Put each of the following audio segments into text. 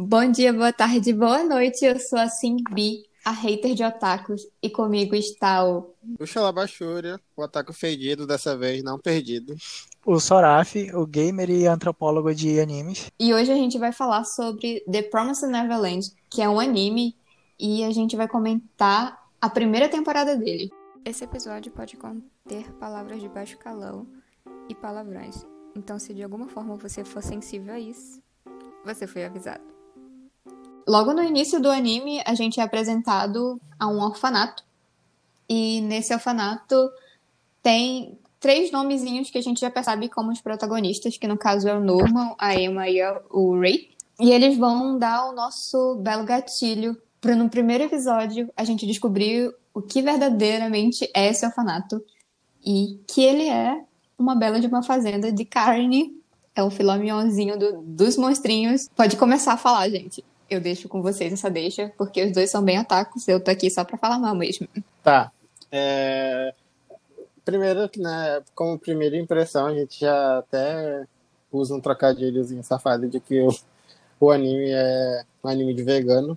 Bom dia, boa tarde, boa noite. Eu sou a Simbi, a hater de otakus, e comigo está o. O Xalabachúria, o otaku fedido dessa vez, não perdido. O Soraf, o gamer e antropólogo de animes. E hoje a gente vai falar sobre The Promised Neverland, que é um anime, e a gente vai comentar a primeira temporada dele. Esse episódio pode conter palavras de baixo calão e palavrões. Então, se de alguma forma você for sensível a isso, você foi avisado. Logo no início do anime, a gente é apresentado a um orfanato. E nesse orfanato tem três nomezinhos que a gente já percebe como os protagonistas, que no caso é o Norman, a Emma e o Ray. E eles vão dar o nosso belo gatilho para no primeiro episódio a gente descobrir o que verdadeiramente é esse orfanato e que ele é uma bela de uma fazenda de carne. É o mignonzinho do, dos monstrinhos. Pode começar a falar, gente eu deixo com vocês essa deixa, porque os dois são bem atacos, eu tô aqui só pra falar mal mesmo. Tá. É... Primeiro, né, como primeira impressão, a gente já até usa um trocadilhozinho safado de que o, o anime é um anime de vegano.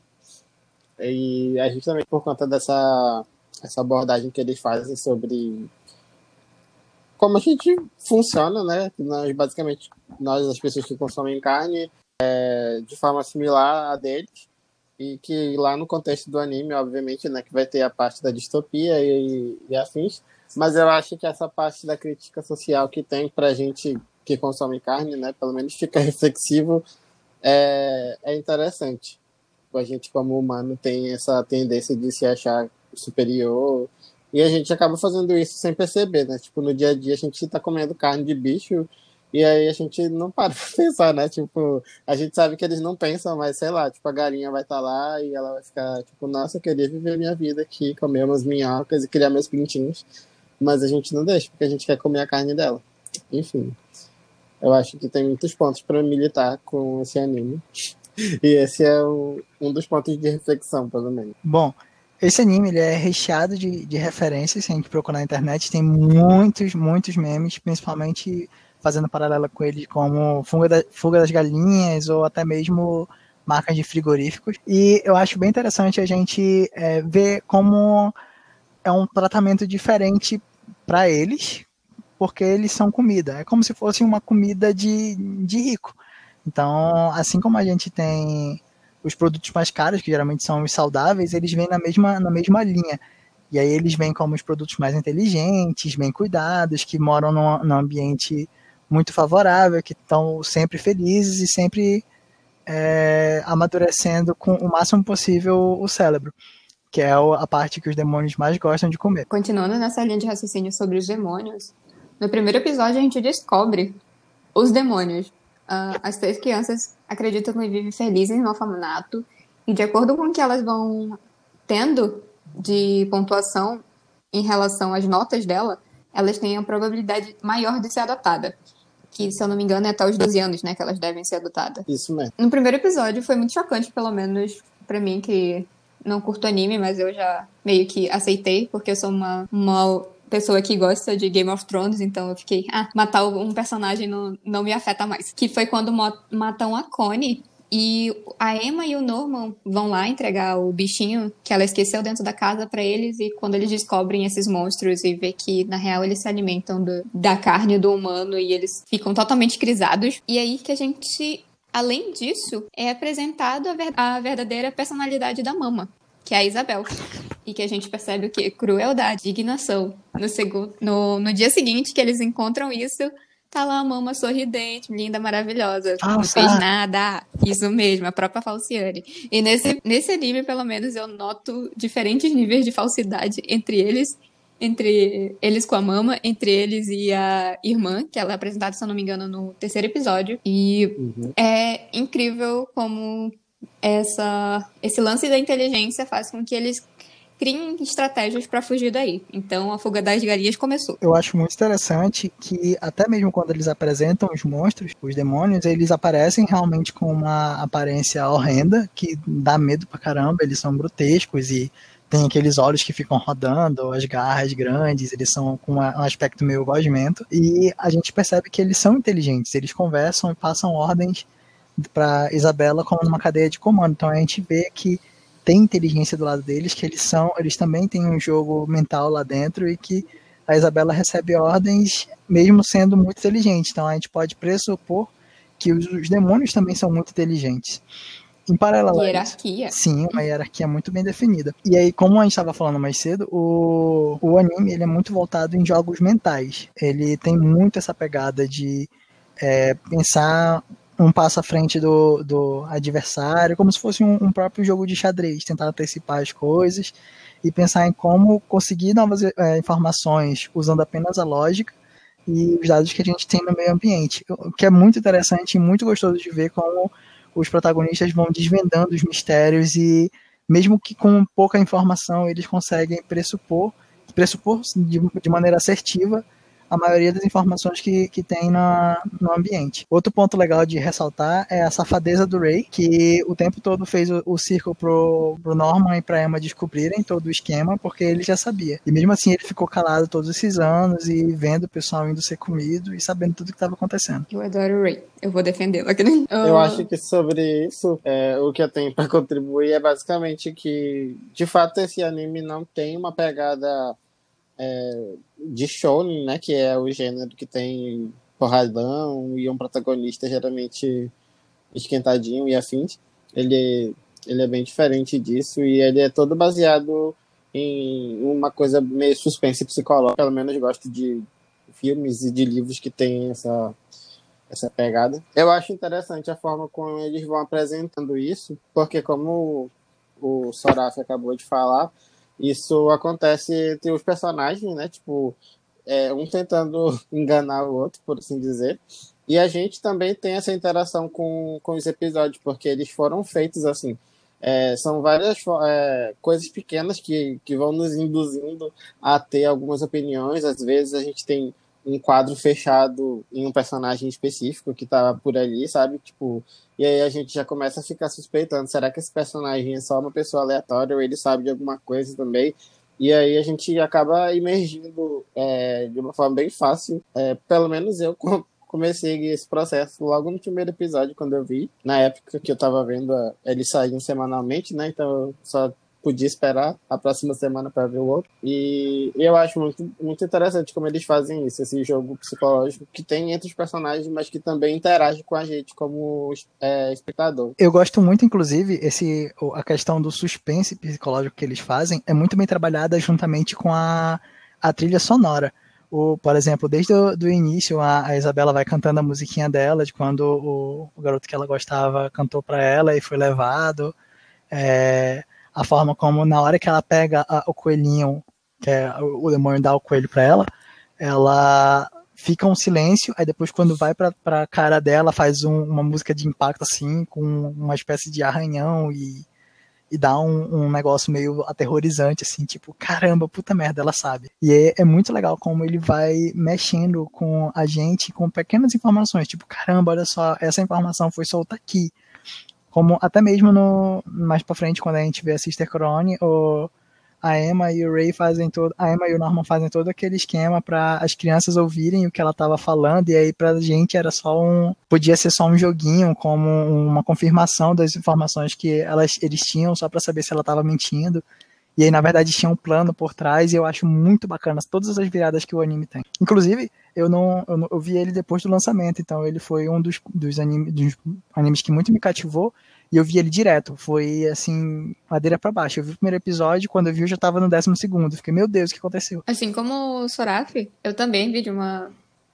E a gente também, por conta dessa essa abordagem que eles fazem sobre como a gente funciona, né? Nós, basicamente, nós, as pessoas que consomem carne, é, de forma similar a deles e que lá no contexto do anime, obviamente, né, que vai ter a parte da distopia e, e afins, mas eu acho que essa parte da crítica social que tem pra gente que consome carne, né, pelo menos fica reflexivo, é, é interessante. A gente, como humano, tem essa tendência de se achar superior e a gente acaba fazendo isso sem perceber, né? Tipo, no dia a dia a gente tá comendo carne de bicho e aí a gente não para pra pensar, né? Tipo, a gente sabe que eles não pensam, mas sei lá, tipo, a galinha vai estar tá lá e ela vai ficar, tipo, nossa, eu queria viver minha vida aqui, comer umas minhocas e criar meus pintinhos. Mas a gente não deixa, porque a gente quer comer a carne dela. Enfim. Eu acho que tem muitos pontos para militar com esse anime. E esse é o, um dos pontos de reflexão, pelo menos. Bom, esse anime ele é recheado de, de referências. Se a gente procurar na internet, tem muitos, muitos memes, principalmente fazendo paralela com ele como fuga, da, fuga das galinhas ou até mesmo marcas de frigoríficos. E eu acho bem interessante a gente é, ver como é um tratamento diferente para eles, porque eles são comida. É como se fosse uma comida de, de rico. Então, assim como a gente tem os produtos mais caros, que geralmente são os saudáveis, eles vêm na mesma, na mesma linha. E aí eles vêm como os produtos mais inteligentes, bem cuidados, que moram num, ambiente muito favorável, que estão sempre felizes e sempre é, amadurecendo com o máximo possível o cérebro, que é a parte que os demônios mais gostam de comer. Continuando nessa linha de raciocínio sobre os demônios, no primeiro episódio a gente descobre os demônios. Uh, as três crianças acreditam que vivem felizes no orfanato e de acordo com o que elas vão tendo de pontuação em relação às notas dela, elas têm a probabilidade maior de ser adotada que, se eu não me engano, é até os 12 anos, né, que elas devem ser adotadas. Isso mesmo. No primeiro episódio foi muito chocante, pelo menos para mim, que não curto anime, mas eu já meio que aceitei, porque eu sou uma, uma pessoa que gosta de Game of Thrones, então eu fiquei, ah, matar um personagem não, não me afeta mais. Que foi quando matam a Connie e a Emma e o Norman vão lá entregar o bichinho que ela esqueceu dentro da casa para eles. E quando eles descobrem esses monstros e vê que, na real, eles se alimentam do, da carne do humano e eles ficam totalmente crisados. E aí que a gente, além disso, é apresentado a, ver, a verdadeira personalidade da mama, que é a Isabel. E que a gente percebe o que? Crueldade, indignação. No, segundo, no, no dia seguinte que eles encontram isso Tá lá a mama sorridente, linda, maravilhosa. Falsa. Não fez nada. Isso mesmo, a própria Falciane. E nesse, nesse anime, pelo menos, eu noto diferentes níveis de falsidade entre eles. Entre eles com a mama, entre eles e a irmã, que ela é apresentada, se eu não me engano, no terceiro episódio. E uhum. é incrível como essa, esse lance da inteligência faz com que eles criem estratégias para fugir daí. Então a fuga das galinhas começou. Eu acho muito interessante que até mesmo quando eles apresentam os monstros, os demônios, eles aparecem realmente com uma aparência horrenda que dá medo pra caramba, eles são grotescos e tem aqueles olhos que ficam rodando, as garras grandes, eles são com um aspecto meio gosmento, e a gente percebe que eles são inteligentes, eles conversam e passam ordens para Isabela como numa cadeia de comando. Então a gente vê que tem inteligência do lado deles, que eles são, eles também têm um jogo mental lá dentro e que a Isabela recebe ordens mesmo sendo muito inteligente. Então a gente pode pressupor que os, os demônios também são muito inteligentes. Em paralelo hierarquia. Sim, uma hierarquia muito bem definida. E aí, como a gente estava falando mais cedo, o, o anime ele é muito voltado em jogos mentais. Ele tem muito essa pegada de é, pensar um passo à frente do, do adversário, como se fosse um, um, próprio jogo de xadrez, tentar antecipar as coisas e pensar em como conseguir novas é, informações usando apenas a lógica e os dados que a gente tem no meio ambiente. O que é muito interessante e muito gostoso de ver como os protagonistas vão desvendando os mistérios e mesmo que com pouca informação eles conseguem pressupor, pressupor de, de maneira assertiva a maioria das informações que, que tem na, no ambiente. Outro ponto legal de ressaltar é a safadeza do Ray, que o tempo todo fez o, o círculo pro, pro Norman e pra Emma descobrirem todo o esquema, porque ele já sabia. E mesmo assim ele ficou calado todos esses anos e vendo o pessoal indo ser comido e sabendo tudo que estava acontecendo. Eu adoro o Ray. Eu vou defendê-lo aqui. Eu acho que sobre isso, é, o que eu tenho para contribuir é basicamente que, de fato, esse anime não tem uma pegada é, de shonen, né, que é o gênero que tem porradão e um protagonista geralmente esquentadinho e afins. Ele, ele é bem diferente disso e ele é todo baseado em uma coisa meio suspense psicológica. Pelo menos gosto de filmes e de livros que tem essa essa pegada. Eu acho interessante a forma como eles vão apresentando isso, porque como o Soraf acabou de falar, isso acontece entre os personagens, né? Tipo, é, um tentando enganar o outro, por assim dizer. E a gente também tem essa interação com, com os episódios, porque eles foram feitos assim. É, são várias é, coisas pequenas que, que vão nos induzindo a ter algumas opiniões. Às vezes a gente tem um quadro fechado em um personagem específico que tá por ali, sabe? Tipo, e aí a gente já começa a ficar suspeitando, será que esse personagem é só uma pessoa aleatória ou ele sabe de alguma coisa também? E aí a gente acaba emergindo é, de uma forma bem fácil. É, pelo menos eu comecei esse processo logo no primeiro episódio, quando eu vi. Na época que eu tava vendo, eles saíam semanalmente, né? Então eu só podia esperar a próxima semana para ver o outro. E eu acho muito, muito interessante como eles fazem isso, esse jogo psicológico que tem entre os personagens, mas que também interage com a gente como é, espectador. Eu gosto muito, inclusive, esse a questão do suspense psicológico que eles fazem é muito bem trabalhada juntamente com a, a trilha sonora. O, por exemplo, desde o do início, a, a, Isabela vai cantando a musiquinha dela, de quando o, o garoto que ela gostava cantou para ela e foi levado. É, a forma como na hora que ela pega a, o coelhinho, que é o, o demônio dá o coelho para ela, ela fica um silêncio, aí depois quando vai pra, pra cara dela faz um, uma música de impacto assim, com uma espécie de arranhão e, e dá um, um, negócio meio aterrorizante, assim, tipo, caramba, puta merda, ela sabe. E é, é, muito legal como ele vai mexendo com a gente com pequenas informações, tipo, caramba, olha só, essa informação foi solta aqui como até mesmo no mais para frente quando a gente vê a Sister Crone, o a Emma e o Ray fazem todo, a Emma e o Norman fazem todo aquele esquema para as crianças ouvirem o que ela estava falando e aí pra gente era só um, podia ser só um joguinho, como uma confirmação das informações que elas eles tinham só para saber se ela estava mentindo. E aí, na verdade, tinha um plano por trás, e eu acho muito bacana todas as viradas que o anime tem. Inclusive, eu não, eu, não, eu vi ele depois do lançamento, então ele foi um dos, dos, anime, dos animes que muito me cativou, e eu vi ele direto. Foi assim, madeira para baixo. Eu vi o primeiro episódio, quando eu vi, eu já tava no décimo segundo. Fiquei, meu Deus, o que aconteceu? Assim como o Soraf, eu também vi de uma,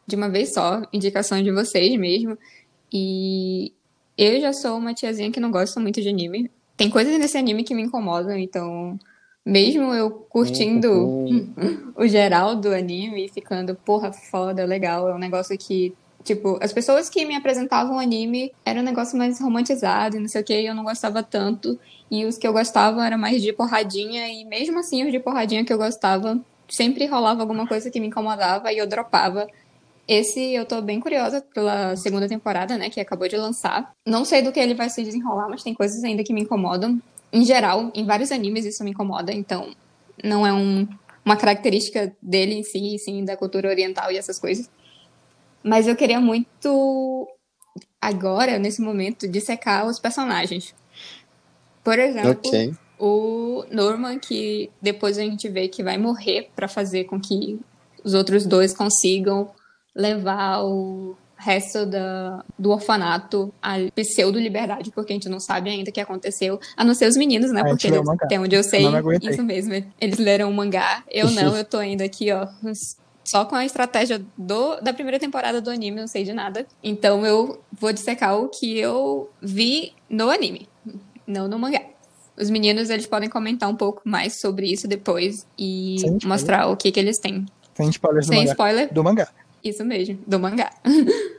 de uma vez só, indicação de vocês mesmo. E eu já sou uma tiazinha que não gosta muito de anime. Tem coisas nesse anime que me incomodam, então mesmo eu curtindo uhum. o geral do anime e ficando, porra, foda, legal, é um negócio que, tipo, as pessoas que me apresentavam o anime era um negócio mais romantizado e não sei o que, eu não gostava tanto. E os que eu gostava era mais de porradinha, e mesmo assim, os de porradinha que eu gostava, sempre rolava alguma coisa que me incomodava e eu dropava. Esse eu tô bem curiosa pela segunda temporada, né, que acabou de lançar. Não sei do que ele vai se desenrolar, mas tem coisas ainda que me incomodam em geral, em vários animes isso me incomoda, então não é um, uma característica dele em si, sim, da cultura oriental e essas coisas. Mas eu queria muito agora, nesse momento, dissecar os personagens. Por exemplo, Ok. o Norman, que depois a gente vê que vai morrer para fazer com que os outros dois consigam levar o resto da, do orfanato à pseudo-liberdade, porque a gente não sabe ainda o que aconteceu, a não ser os meninos, né? A gente Porque eles, até onde eu sei, aguentei. isso mesmo, eles leram o mangá, eu não, eu tô ainda aqui, ó, só com a estratégia do, da primeira temporada do anime, não sei de nada. Então eu vou dissecar o que eu vi no anime, não no mangá. Os meninos, eles podem comentar um pouco mais sobre isso depois e Sem spoiler. mostrar o que que eles têm. Sem spoilers do Sem mangá. spoiler, Do mangá. Isso mesmo, do mangá.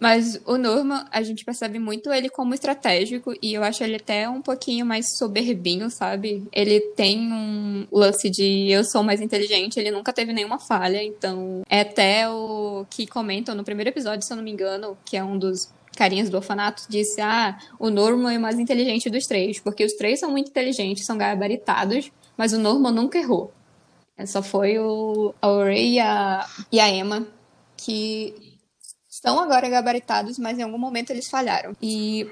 Mas o Norman, a gente percebe muito ele como estratégico e eu acho ele até um pouquinho mais soberbinho, sabe? Ele tem um lance de eu sou mais inteligente, ele nunca teve nenhuma falha, então é até o que comentam no primeiro episódio, se eu não me engano, que é um dos carinhas do orfanato, disse: Ah, o Norman é o mais inteligente dos três, porque os três são muito inteligentes, são gabaritados, mas o Norman nunca errou. Só foi o a Ray e a, e a Emma que estão agora gabaritados, mas em algum momento eles falharam. E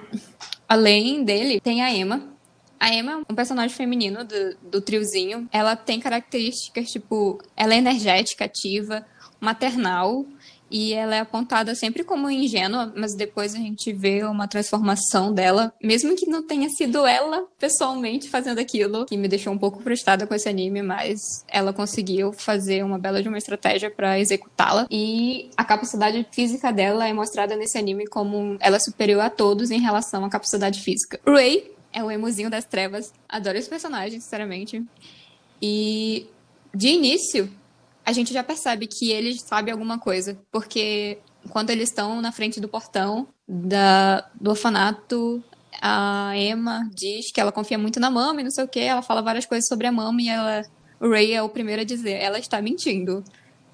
além dele, tem a Emma. A Emma é um personagem feminino do, do triozinho. Ela tem características tipo, ela é energética, ativa, maternal. E ela é apontada sempre como ingênua, mas depois a gente vê uma transformação dela, mesmo que não tenha sido ela pessoalmente fazendo aquilo, que me deixou um pouco frustrada com esse anime, mas ela conseguiu fazer uma bela de uma estratégia para executá-la. E a capacidade física dela é mostrada nesse anime como ela é superior a todos em relação à capacidade física. Ray é o emozinho das trevas, adoro esse personagem, sinceramente. E de início, a gente já percebe que ele sabe alguma coisa, porque quando eles estão na frente do portão da, do orfanato, a Emma diz que ela confia muito na mama e não sei o que, ela fala várias coisas sobre a mama e ela, o Ray é o primeiro a dizer, ela está mentindo.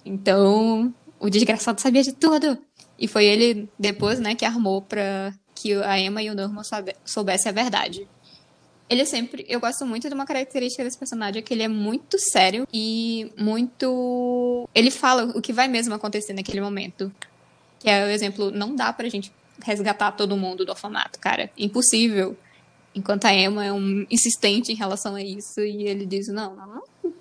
Então, o desgraçado sabia de tudo. E foi ele depois, né, que armou pra que a Emma e o Norman soubessem a verdade. Ele sempre. Eu gosto muito de uma característica desse personagem, é que ele é muito sério e muito. Ele fala o que vai mesmo acontecer naquele momento. Que é o exemplo, não dá pra gente resgatar todo mundo do orfanato, cara. Impossível. Enquanto a Emma é um insistente em relação a isso, e ele diz, não, não, não.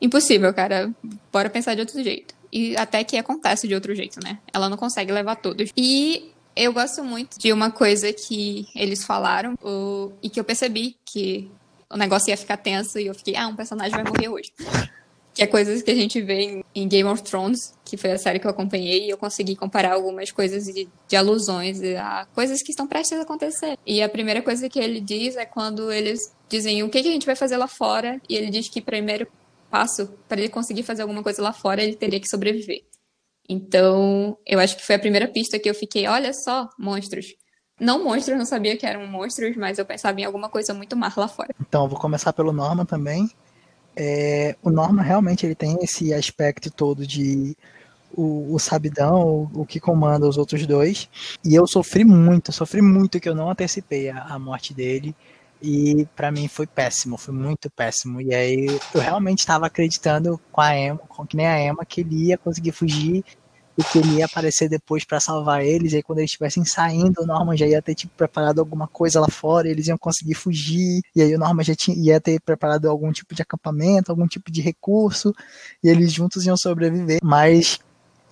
Impossível, cara. Bora pensar de outro jeito. E até que acontece de outro jeito, né? Ela não consegue levar todos. E eu gosto muito de uma coisa que eles falaram o- e que eu percebi que o negócio ia ficar tenso e eu fiquei, ah, um personagem vai morrer hoje. Que é coisas que a gente vê em, em Game of Thrones, que foi a série que eu acompanhei, e eu consegui comparar algumas coisas de, de alusões a coisas que estão prestes a acontecer. E a primeira coisa que ele diz é quando eles dizem o que, que a gente vai fazer lá fora, e ele diz que primeiro passo para ele conseguir fazer alguma coisa lá fora, ele teria que sobreviver. Então, eu acho que foi a primeira pista que eu fiquei, olha só, monstros. Não monstros, não sabia que eram monstros, mas eu pensava em alguma coisa muito má lá fora. Então, vou começar pelo Norman também. É, o Norman realmente ele tem esse aspecto todo de o, o sabidão, o, o que comanda os outros dois. E eu sofri muito, sofri muito que eu não antecipei a, a morte dele. E pra mim foi péssimo, foi muito péssimo. E aí eu realmente estava acreditando com a Emma, com que nem a Emma, que ele ia conseguir fugir e que ele ia aparecer depois pra salvar eles. E aí quando eles estivessem saindo, o Norman já ia ter tipo, preparado alguma coisa lá fora, eles iam conseguir fugir. E aí o Norman já tinha, ia ter preparado algum tipo de acampamento, algum tipo de recurso, e eles juntos iam sobreviver. Mas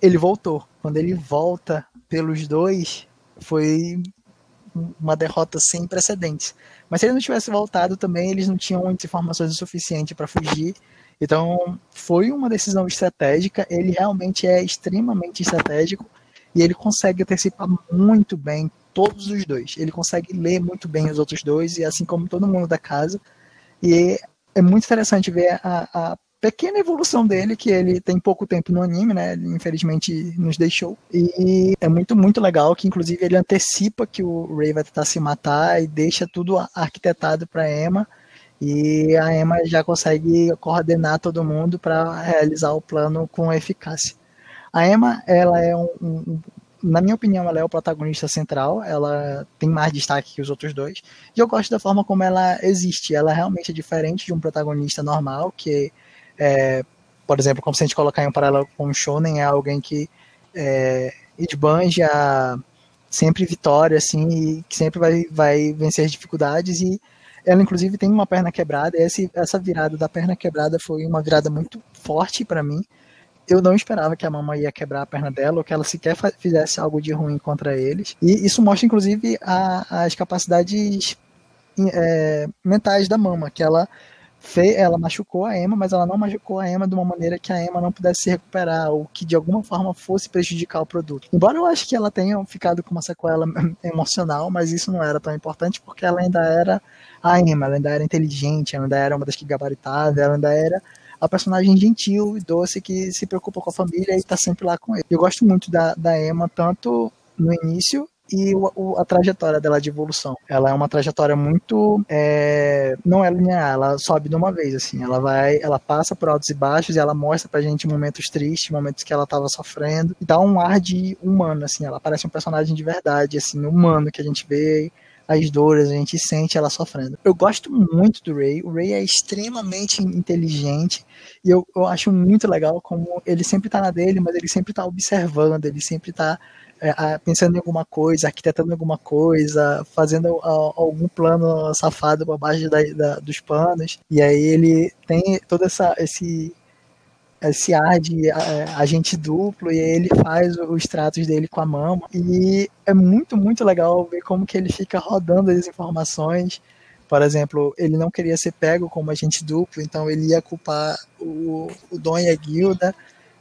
ele voltou. Quando ele volta pelos dois, foi uma derrota sem precedentes. Mas se ele não tivesse voltado também, eles não tinham informações o suficiente para fugir. Então, foi uma decisão estratégica. Ele realmente é extremamente estratégico e ele consegue antecipar muito bem todos os dois. Ele consegue ler muito bem os outros dois, e assim como todo mundo da casa. E é muito interessante ver a, a pequena evolução dele, que ele tem pouco tempo no anime, né? Ele infelizmente nos deixou. E é muito, muito legal que, inclusive, ele antecipa que o Ray vai tentar se matar e deixa tudo arquitetado para Emma. E a Emma já consegue coordenar todo mundo para realizar o plano com eficácia. A Emma, ela é um, um, na minha opinião, ela é o protagonista central. Ela tem mais destaque que os outros dois. E eu gosto da forma como ela existe. Ela realmente é diferente de um protagonista normal, que é, por exemplo, como se a gente colocar em um paralelo com o Shonen, é alguém que é, esbanja sempre vitória, assim, e que sempre vai, vai vencer as dificuldades e ela inclusive tem uma perna quebrada, e esse, essa virada da perna quebrada foi uma virada muito forte para mim. Eu não esperava que a mamãe ia quebrar a perna dela, ou que ela sequer fizesse algo de ruim contra eles. E isso mostra, inclusive, a, as capacidades é, mentais da mama, que ela fez, ela machucou a Emma, mas ela não machucou a Emma de uma maneira que a Emma não pudesse se recuperar ou que de alguma forma fosse prejudicar o produto. Embora eu acho que ela tenha ficado com uma sequela emocional, mas isso não era tão importante porque ela ainda era a Emma, ela ainda era inteligente, ela ainda era uma das que gabaritava, ela ainda era a personagem gentil e doce que se preocupa com a família e tá sempre lá com ele. Eu gosto muito da, da Emma, tanto no início e o, o, a trajetória dela de evolução. Ela é uma trajetória muito. É, não é linear, ela sobe de uma vez, assim. Ela vai, ela passa por altos e baixos e ela mostra pra gente momentos tristes, momentos que ela tava sofrendo. E dá um ar de humano, assim. Ela parece um personagem de verdade, assim, humano que a gente vê as dores, a gente sente ela sofrendo. Eu gosto muito do Ray. O Ray é extremamente inteligente e eu, eu acho muito legal como ele sempre tá na dele, mas ele sempre tá observando, ele sempre tá pensando em alguma coisa, arquitetando alguma coisa, fazendo algum plano safado por baixo da, da, dos panos. E aí ele tem todo essa, esse, esse ar de agente duplo e aí ele faz os tratos dele com a mama. E é muito, muito legal ver como que ele fica rodando as informações. Por exemplo, ele não queria ser pego como agente duplo, então ele ia culpar o, o Don e a Guilda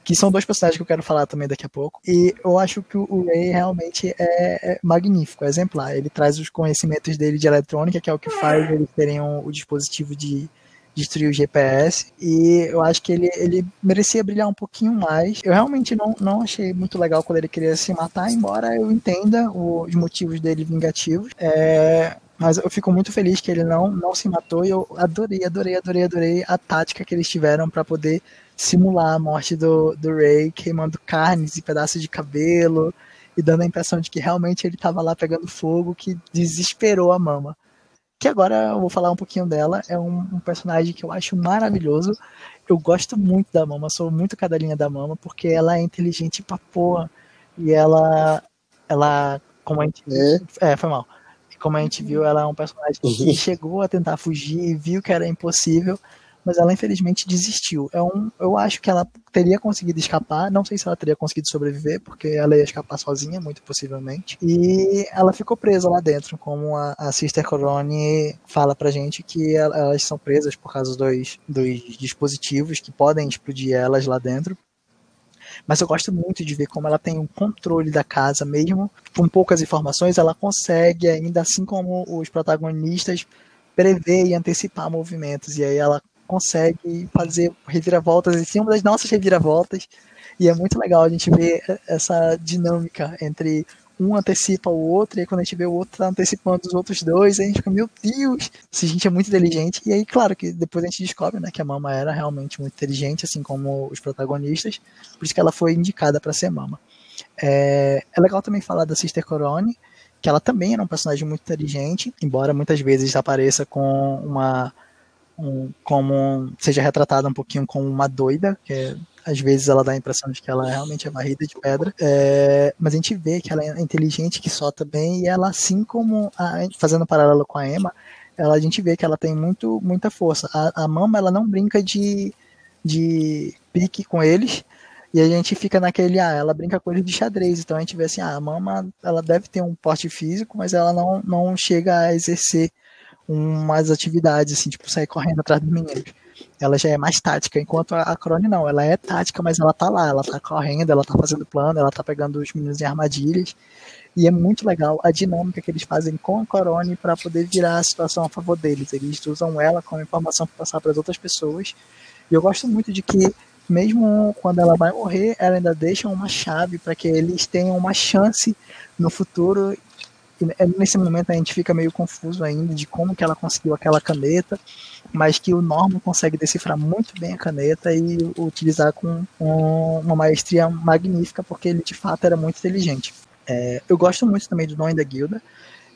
que são dois personagens que eu quero falar também daqui a pouco. E eu acho que o Ray realmente é, é magnífico, é exemplar. Ele traz os conhecimentos dele de eletrônica, que é o que faz eles terem um, o dispositivo de destruir o GPS e eu acho que ele, ele merecia brilhar um pouquinho mais. Eu realmente não, não achei muito legal quando ele queria se matar, embora eu entenda os motivos dele vingativos. É, mas eu fico muito feliz que ele não, não se matou e eu adorei, adorei, adorei, adorei a tática que eles tiveram para poder simular a morte do, do Ray, queimando carnes e pedaços de cabelo e dando a impressão de que realmente ele estava lá pegando fogo, que desesperou a mama. Que agora eu vou falar um pouquinho dela. É um, um personagem que eu acho maravilhoso. Eu gosto muito da mama, sou muito cadelinha da mama, porque ela é inteligente pra porra. E ela, ela como a gente. É, é foi mal. Como a gente viu, ela é um personagem que chegou a tentar fugir e viu que era impossível, mas ela infelizmente desistiu. É um, eu acho que ela teria conseguido escapar, não sei se ela teria conseguido sobreviver, porque ela ia escapar sozinha, muito possivelmente. E ela ficou presa lá dentro, como a, a Sister Corone fala pra gente que elas são presas por causa dos, dos dispositivos que podem explodir elas lá dentro mas eu gosto muito de ver como ela tem um controle da casa, mesmo com poucas informações, ela consegue, ainda assim como os protagonistas, prever e antecipar movimentos, e aí ela consegue fazer reviravoltas em cima das nossas reviravoltas. E é muito legal a gente ver essa dinâmica entre um antecipa o outro, e aí quando a gente vê o outro tá antecipando os outros dois, a gente fica, meu Deus, se a gente é muito inteligente. E aí, claro, que depois a gente descobre né, que a Mama era realmente muito inteligente, assim como os protagonistas, por isso que ela foi indicada para ser Mama. É, é legal também falar da Sister Corone, que ela também era um personagem muito inteligente, embora muitas vezes apareça com uma um, como seja retratada um pouquinho como uma doida, que é, às vezes ela dá a impressão de que ela realmente é varrida de pedra, é, mas a gente vê que ela é inteligente, que solta bem, e ela, assim como, a, fazendo paralelo com a Emma, ela, a gente vê que ela tem muito, muita força. A, a Mama, ela não brinca de, de pique com eles, e a gente fica naquele, ah, ela brinca com eles de xadrez, então a gente vê assim, ah, a Mama, ela deve ter um porte físico, mas ela não, não chega a exercer umas atividades, assim, tipo, sair correndo atrás dos meninos. Ela já é mais tática, enquanto a, a Crone não, ela é tática, mas ela tá lá, ela tá correndo, ela tá fazendo plano, ela tá pegando os meninos em armadilhas. E é muito legal a dinâmica que eles fazem com a Corone para poder virar a situação a favor deles. Eles usam ela como informação para passar para as outras pessoas. E eu gosto muito de que, mesmo quando ela vai morrer, ela ainda deixa uma chave para que eles tenham uma chance no futuro nesse momento a gente fica meio confuso ainda de como que ela conseguiu aquela caneta, mas que o Norman consegue decifrar muito bem a caneta e utilizar com uma maestria magnífica, porque ele de fato era muito inteligente. É, eu gosto muito também do nome da guilda.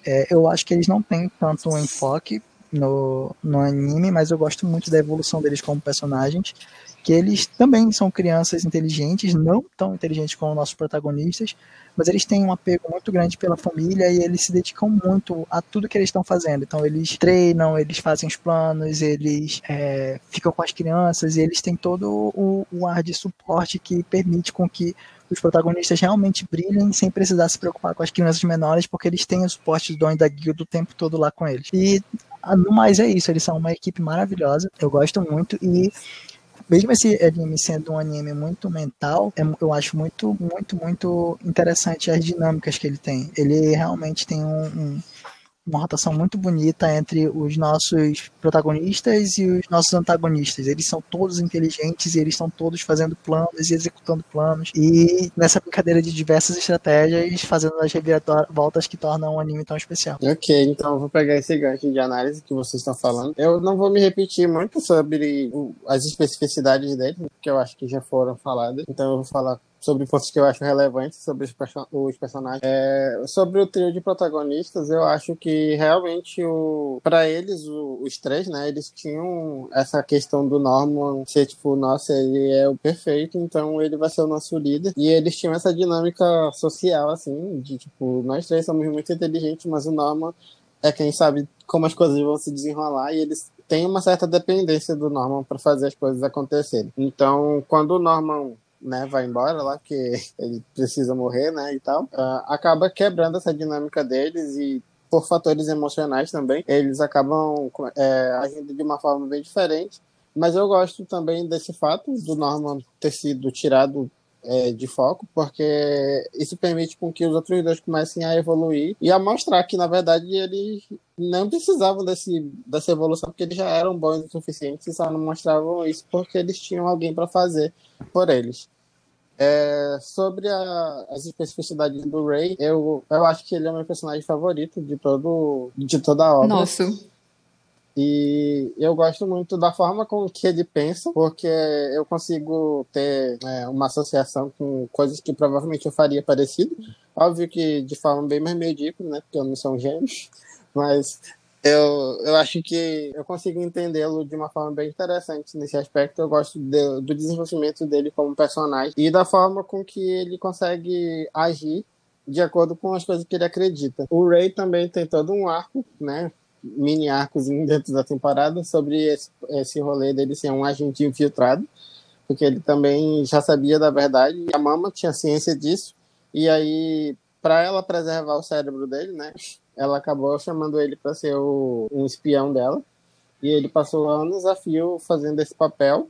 É, eu acho que eles não têm tanto um enfoque no, no anime, mas eu gosto muito da evolução deles como personagens, que eles também são crianças inteligentes, não tão inteligentes como nossos protagonistas, mas eles têm um apego muito grande pela família e eles se dedicam muito a tudo que eles estão fazendo. Então eles treinam, eles fazem os planos, eles é, ficam com as crianças e eles têm todo o, o ar de suporte que permite com que os protagonistas realmente brilhem sem precisar se preocupar com as crianças menores, porque eles têm o suporte do Don e da Guilda o tempo todo lá com eles. E no mais é isso, eles são uma equipe maravilhosa, eu gosto muito e mesmo esse anime sendo um anime muito mental, é eu acho muito, muito, muito interessante as dinâmicas que ele tem. Ele realmente tem um, um uma rotação muito bonita entre os nossos protagonistas e os nossos antagonistas. Eles são todos inteligentes e eles estão todos fazendo planos e executando planos. E nessa brincadeira de diversas estratégias, fazendo as reviravoltas que tornam o anime tão especial. Ok, então eu vou pegar esse gancho de análise que vocês estão falando. Eu não vou me repetir muito sobre as especificidades dele, porque eu acho que já foram faladas. Então eu vou falar sobre pontos que eu acho relevantes sobre os, perso os personagens. É, sobre o trio de protagonistas, eu acho que realmente o para eles o, os três, né, eles tinham essa questão do Norman ser tipo, nossa, ele é o perfeito, então ele vai ser o nosso líder. E eles tinham essa dinâmica social assim, de tipo, nós três somos muito inteligentes, mas o Norman é quem sabe como as coisas vão se desenrolar e eles têm uma certa dependência do Norman para fazer as coisas acontecerem. Então, quando o Norman né, vai embora lá, que ele precisa morrer, né, e tal, uh, acaba quebrando essa dinâmica deles e por fatores emocionais também, eles acabam é, agindo de uma forma bem diferente. Mas eu gosto também desse fato do Norman ter sido tirado é, de foco, porque isso permite com que os outros dois comecem a evoluir e a mostrar que, na verdade, eles não precisavam desse, dessa evolução, porque eles já eram bons o suficiente e só não mostravam isso porque eles tinham alguém para fazer por eles. É, sobre a, as especificidades do Ray, eu, eu acho que ele é o meu personagem favorito de, todo, de toda a obra. Nossa. E eu gosto muito da forma com que ele pensa, porque eu consigo ter é, uma associação com coisas que provavelmente eu faria parecido. Óbvio que de forma bem mais medíocre, né? Porque eu não sou um. Mas eu, eu acho que eu consigo entendê-lo de uma forma bem interessante nesse aspecto. Eu gosto de, do desenvolvimento dele como personagem e da forma com que ele consegue agir de acordo com as coisas que ele acredita. O Ray também tem todo um arco, né? Mini arcozinho dentro da temporada sobre esse, esse rolê dele ser um agente infiltrado, porque ele também já sabia da verdade e a Mama tinha ciência disso. E aí, para ela preservar o cérebro dele, né? ela acabou chamando ele para ser o, um espião dela. E ele passou anos a fio fazendo esse papel.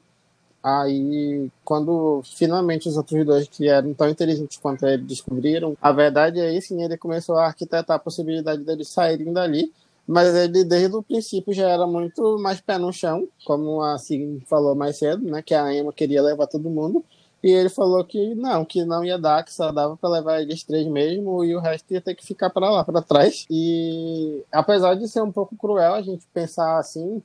Aí, quando finalmente os outros dois, que eram tão inteligentes quanto ele, descobriram a verdade, aí sim ele começou a arquitetar a possibilidade deles saírem dali. Mas ele, desde o princípio, já era muito mais pé no chão, como a falou mais cedo, né? Que a Emma queria levar todo mundo. E ele falou que não, que não ia dar, que só dava para levar eles três mesmo e o resto ia ter que ficar para lá, para trás. E apesar de ser um pouco cruel a gente pensar assim,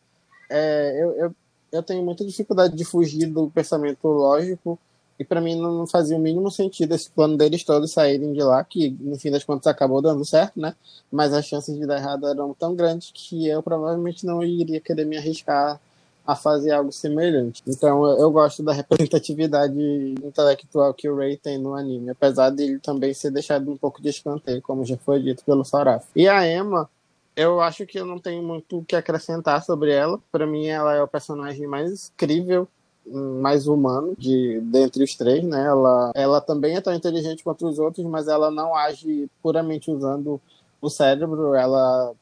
é, eu, eu, eu tenho muita dificuldade de fugir do pensamento lógico e para mim não fazia o mínimo sentido esse plano deles todos saírem de lá, que no fim das contas acabou dando certo, né? Mas as chances de dar errado eram tão grandes que eu provavelmente não iria querer me arriscar a fazer algo semelhante. Então eu gosto da representatividade intelectual que o Ray tem no anime, apesar dele também ser deixado um pouco de escanteio, como já foi dito pelo Saraf. E a Emma, eu acho que eu não tenho muito o que acrescentar sobre ela. Para mim, ela é o personagem mais incrível mais humano de dentre os três, né? Ela, ela também é tão inteligente quanto os outros, mas ela não age puramente usando o cérebro. Ela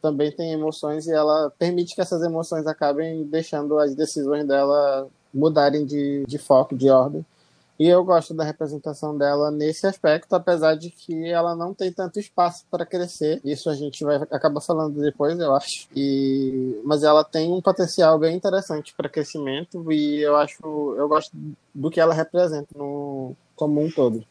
também tem emoções e ela permite que essas emoções acabem deixando as decisões dela mudarem de, de foco, de ordem. E eu gosto da representação dela nesse aspecto, apesar de que ela não tem tanto espaço para crescer. Isso a gente vai acabar falando depois, eu acho. E mas ela tem um potencial bem interessante para crescimento e eu acho, eu gosto do que ela representa no como um todo.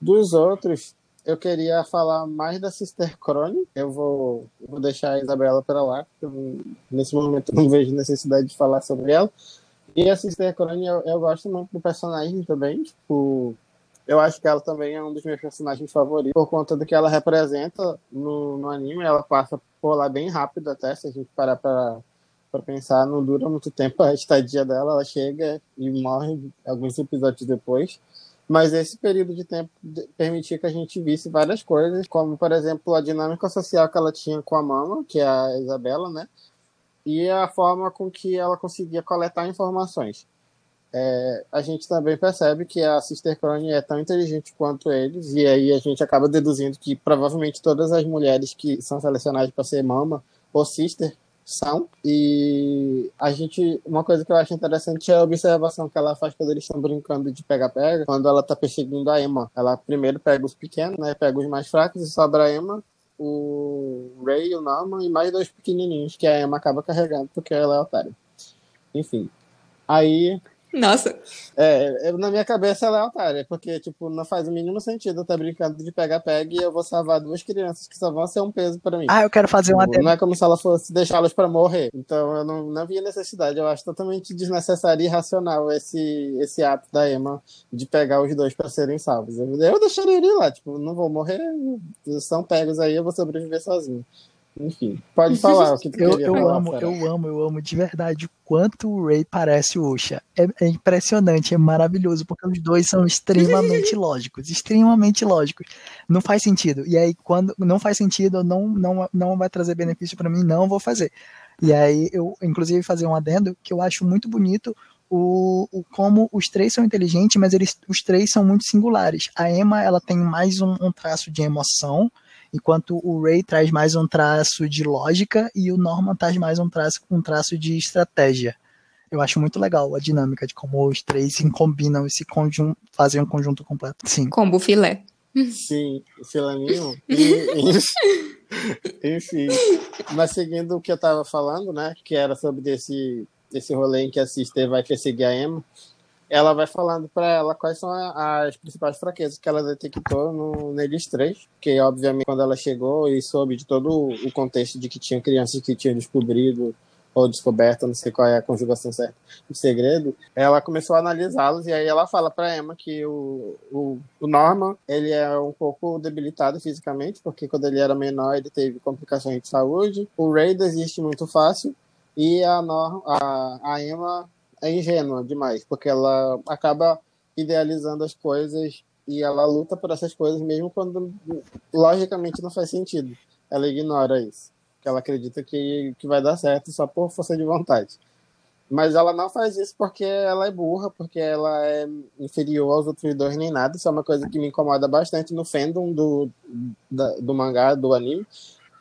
Dos outros, eu queria falar mais da Sister Crone. Eu vou, vou deixar a Isabela para lá, porque eu, nesse momento não vejo necessidade de falar sobre ela. E a Sister Crone, eu, eu gosto muito do personagem também. Tipo, eu acho que ela também é um dos meus personagens favoritos, por conta do que ela representa no, no anime. Ela passa por lá bem rápido até, se a gente parar para para pensar, não dura muito tempo a estadia dela, ela chega e morre alguns episódios depois. Mas esse período de tempo permitia que a gente visse várias coisas, como, por exemplo, a dinâmica social que ela tinha com a mama, que é a Isabela, né? E a forma com que ela conseguia coletar informações. É, a gente também percebe que a Sister Crone é tão inteligente quanto eles, e aí a gente acaba deduzindo que provavelmente todas as mulheres que são selecionadas para ser mama ou sister são. E a gente, uma coisa que eu acho interessante é a observação que ela faz quando eles estão brincando de pega-pega, quando ela tá perseguindo a Emma. Ela primeiro pega os pequenos, né? Pega os mais fracos e sobra a Emma, o Ray, o Norman e mais dois pequenininhos que a Emma acaba carregando porque ela é otária. Enfim. Aí nossa. É, na minha cabeça ela é otária, porque, tipo, não faz o mínimo sentido eu estar brincando de pega-pega e eu vou salvar duas crianças que só vão ser um peso para mim. Ah, eu quero fazer uma tipo, Não é como se ela fosse deixá-las para morrer. Então eu não, não via necessidade. Eu acho totalmente desnecessário e irracional esse, esse ato da Emma de pegar os dois para serem salvos. Eu, eu deixaria ele lá, tipo, não vou morrer, são pegos aí, eu vou sobreviver sozinho. Enfim, pode falar o que tu eu, eu falar, amo, eu amo, eu amo de verdade o quanto o Ray parece o Usha. É, é, impressionante, é maravilhoso, porque os dois são extremamente lógicos, extremamente lógicos. Não faz sentido. E aí, quando não faz sentido, não, não, não vai trazer benefício para mim, não vou fazer. E aí, eu, inclusive, fazer um adendo que eu acho muito bonito o, o, como os três são inteligentes, mas eles, os três são muito singulares. A Emma ela tem mais um, um traço de emoção, enquanto o Ray traz mais um traço de lógica e o Norman traz mais um traço, um traço de estratégia. Eu acho muito legal a dinâmica de como os três se combinam e se conjun fazem um conjunto completo. Sim. Combo filé. Sim, filaninho. Enfim. Mas seguindo o que eu estava falando, né? Que era sobre esse, esse rolê em que a Sister vai perseguir a Emma ela vai falando para ela quais são as principais fraquezas que ela detectou no, neles três, que obviamente quando ela chegou e soube de todo o contexto de que tinha crianças que tinham descobrido ou descoberto, não sei qual é a conjugação certa, o segredo, ela começou a analisá-los e aí ela fala para Emma que o, o, o Norman, ele é um pouco debilitado fisicamente, porque quando ele era menor ele teve complicações de saúde, o Ray desiste muito fácil e a, Nor a, a Emma é ingênua demais, porque ela acaba idealizando as coisas e ela luta por essas coisas mesmo quando logicamente não faz sentido. Ela ignora isso, que ela acredita que, que vai dar certo só por força de vontade. Mas ela não faz isso porque ela é burra, porque ela é inferior aos outros dois nem nada. Isso é uma coisa que me incomoda bastante no fandom do, da, do mangá, do anime,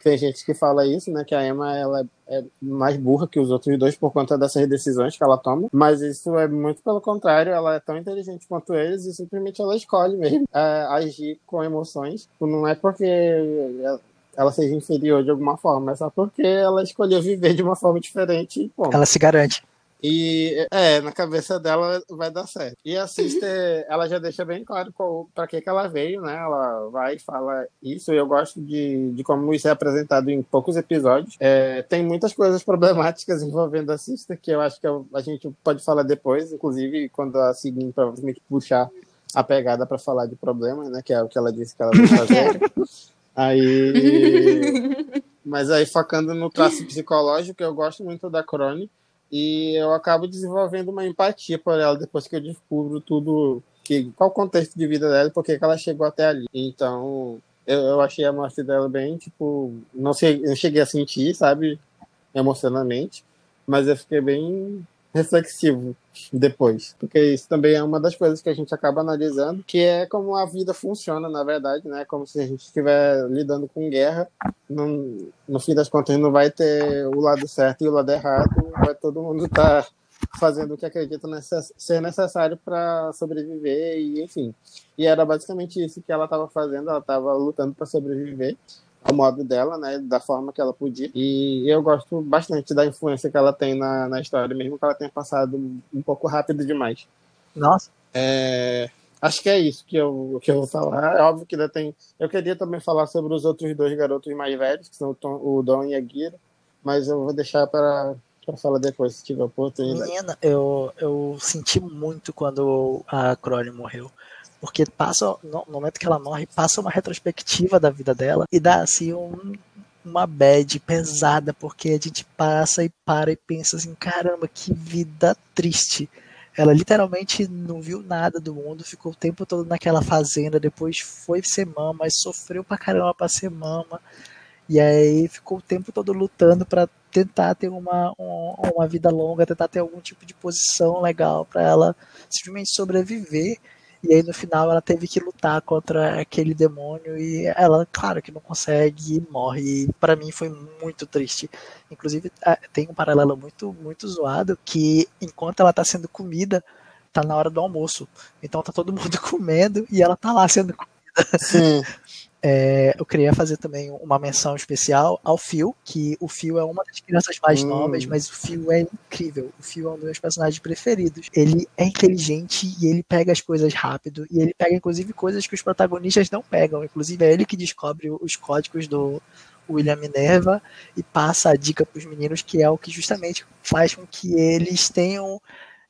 tem gente que fala isso, né? Que a Emma ela é mais burra que os outros dois por conta dessas decisões que ela toma. Mas isso é muito pelo contrário, ela é tão inteligente quanto eles e simplesmente ela escolhe mesmo é, agir com emoções. Não é porque ela seja inferior de alguma forma, é só porque ela escolheu viver de uma forma diferente. Ela se garante. E é, na cabeça dela vai dar certo. E a Sister, ela já deixa bem claro para que, que ela veio, né? Ela vai e fala isso. E eu gosto de, de como isso é apresentado em poucos episódios. É, tem muitas coisas problemáticas envolvendo a Sister, que eu acho que a gente pode falar depois, inclusive quando a seguinte provavelmente puxar a pegada para falar de problemas, né? Que é o que ela disse que ela vai fazer. aí. Mas aí, focando no traço psicológico, eu gosto muito da Crone e eu acabo desenvolvendo uma empatia por ela depois que eu descubro tudo, que qual o contexto de vida dela e por que ela chegou até ali. Então, eu, eu achei a morte dela bem, tipo, não, sei, não cheguei a sentir, sabe, emocionalmente, mas eu fiquei bem reflexivo depois, porque isso também é uma das coisas que a gente acaba analisando, que é como a vida funciona, na verdade, né? Como se a gente estiver lidando com guerra, no, fim das contas não vai ter o lado certo e o lado errado, vai todo mundo estar tá fazendo o que acredita necess ser necessário para sobreviver e enfim. E era basicamente isso que ela estava fazendo, ela estava lutando para sobreviver ao modo dela, né, da forma que ela podia. E eu gosto bastante da influência que ela tem na, na história, mesmo que ela tenha passado um pouco rápido demais. Nossa. É, acho que é isso que eu, que eu vou falar. É óbvio que ainda tem. Eu queria também falar sobre os outros dois garotos mais velhos, que são o, Tom, o Dom e a Gira, mas eu vou deixar para para falar depois, se tiver oportunidade. Menina, eu, eu senti muito quando a Crowley morreu porque passa, no momento que ela morre, passa uma retrospectiva da vida dela e dá assim um, uma bad pesada, porque a gente passa e para e pensa assim, caramba, que vida triste. Ela literalmente não viu nada do mundo, ficou o tempo todo naquela fazenda, depois foi ser mama, sofreu pra caramba pra ser mama. E aí ficou o tempo todo lutando para tentar ter uma, uma, uma, vida longa, tentar ter algum tipo de posição legal para ela simplesmente sobreviver. E aí no final ela teve que lutar contra aquele demônio e ela, claro que não consegue e morre. E para mim foi muito triste. Inclusive tem um paralelo muito muito zoado que enquanto ela tá sendo comida, tá na hora do almoço. Então tá todo mundo comendo e ela tá lá sendo comida. Sim. É, eu queria fazer também uma menção especial ao Phil, que o Phil é uma das crianças mais hum. novas, mas o Phil é incrível. O Phil é um dos meus personagens preferidos. Ele é inteligente e ele pega as coisas rápido. E ele pega, inclusive, coisas que os protagonistas não pegam. Inclusive, é ele que descobre os códigos do William Minerva e passa a dica para os meninos, que é o que justamente faz com que eles tenham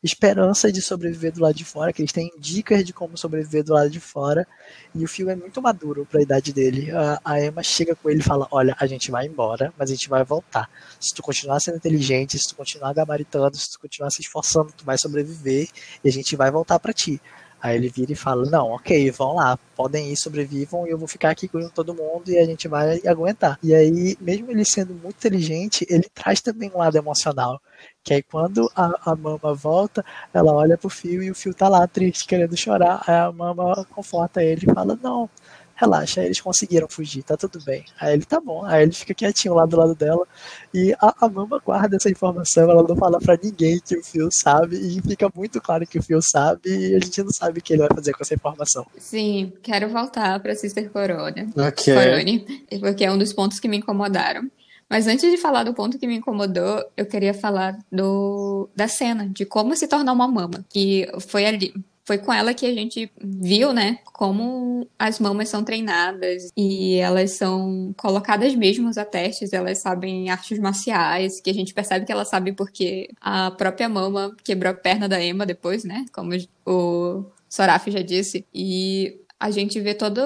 esperança de sobreviver do lado de fora, que eles têm dicas de como sobreviver do lado de fora, e o filme é muito maduro para a idade dele. A, a, Emma chega com ele e fala: Olha, a gente vai embora, mas a gente vai voltar. Se tu continuar sendo inteligente, se tu continuar gabaritando, se tu continuar se esforçando, tu vai sobreviver e a gente vai voltar para ti. Aí ele vira e fala: Não, ok, vão lá, podem ir, sobrevivam e eu vou ficar aqui com todo mundo e a gente vai aguentar. E aí, mesmo ele sendo muito inteligente, ele traz também um lado emocional. Que aí quando a, a mama volta, ela olha pro fio e o fio tá lá triste, querendo chorar. Aí a mama conforta ele e fala: Não, relaxa, eles conseguiram fugir, tá tudo bem. Aí ele tá bom, aí ele fica quietinho lá do lado dela e a, a Mama guarda essa informação, ela não fala para ninguém que o Phil sabe e fica muito claro que o Phil sabe e a gente não sabe o que ele vai fazer com essa informação. Sim, quero voltar pra Sister Corona. Ok. Corone, porque é um dos pontos que me incomodaram. Mas antes de falar do ponto que me incomodou, eu queria falar do da cena, de como se tornar uma mama. Que foi ali, foi com ela que a gente viu, né, como as mamas são treinadas e elas são colocadas mesmo a testes, elas sabem artes marciais, que a gente percebe que ela sabe porque a própria mama quebrou a perna da Emma depois, né, como o Soraf já disse, e a gente vê todo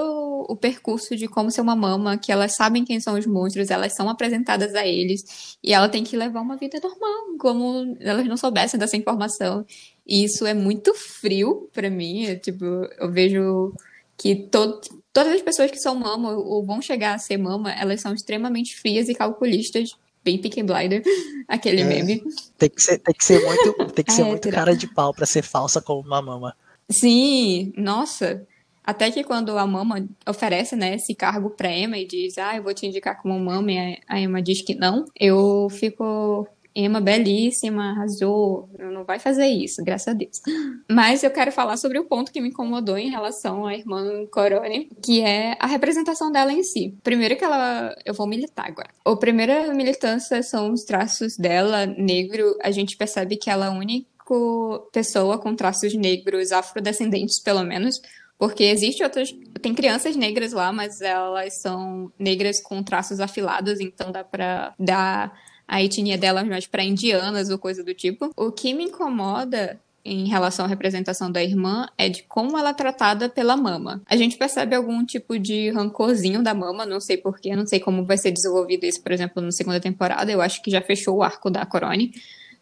o percurso de como ser uma mama, que elas sabem quem são os monstros, elas são apresentadas a eles, e ela tem que levar uma vida normal, como elas não soubessem dessa informação. E isso é muito frio para mim. É, tipo, eu vejo que todo, todas as pessoas que são mama ou vão chegar a ser mama, elas são extremamente frias e calculistas. Bem Peaky Blinder, aquele é, meme. Tem que ser, tem que ser muito, tem que ser é, muito cara de pau para ser falsa como uma mama. Sim, nossa. Até que quando a mama oferece, né, esse cargo pra Emma e diz, ah, eu vou te indicar como mama, e a Emma diz que não, eu fico Emma, belíssima, arrasou, não vai fazer isso, graças a Deus. Mas eu quero falar sobre o ponto que me incomodou em relação à irmã Corone, que é a representação dela em si. Primeiro que ela. Eu vou militar agora. A primeira militância são os traços dela, negro. A gente percebe que ela é a única pessoa com traços negros, afrodescendentes pelo menos, porque existe outras. Tem crianças negras lá, mas elas são negras com traços afilados, então dá pra dar a etnia delas mais para indianas ou coisa do tipo. O que me incomoda em relação à representação da irmã é de como ela é tratada pela mama. A gente percebe algum tipo de rancorzinho da mama, não sei porquê, não sei como vai ser desenvolvido isso, por exemplo, na segunda temporada. Eu acho que já fechou o arco da Corone.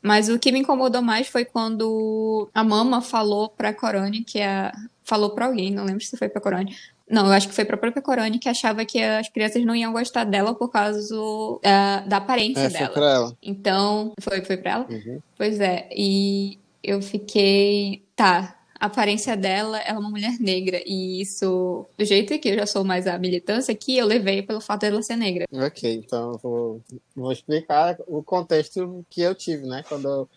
Mas o que me incomodou mais foi quando a mama falou pra Corone que a. Falou pra alguém, não lembro se foi pra Corone. Não, eu acho que foi pra própria Corone que achava que as crianças não iam gostar dela por causa da aparência é, dela. Foi pra ela. Então, foi, foi pra ela? Uhum. Pois é. E eu fiquei. Tá, a aparência dela é uma mulher negra. E isso, do jeito que eu já sou mais a militância aqui, eu levei pelo fato dela ser negra. Ok, então vou, vou explicar o contexto que eu tive, né? Quando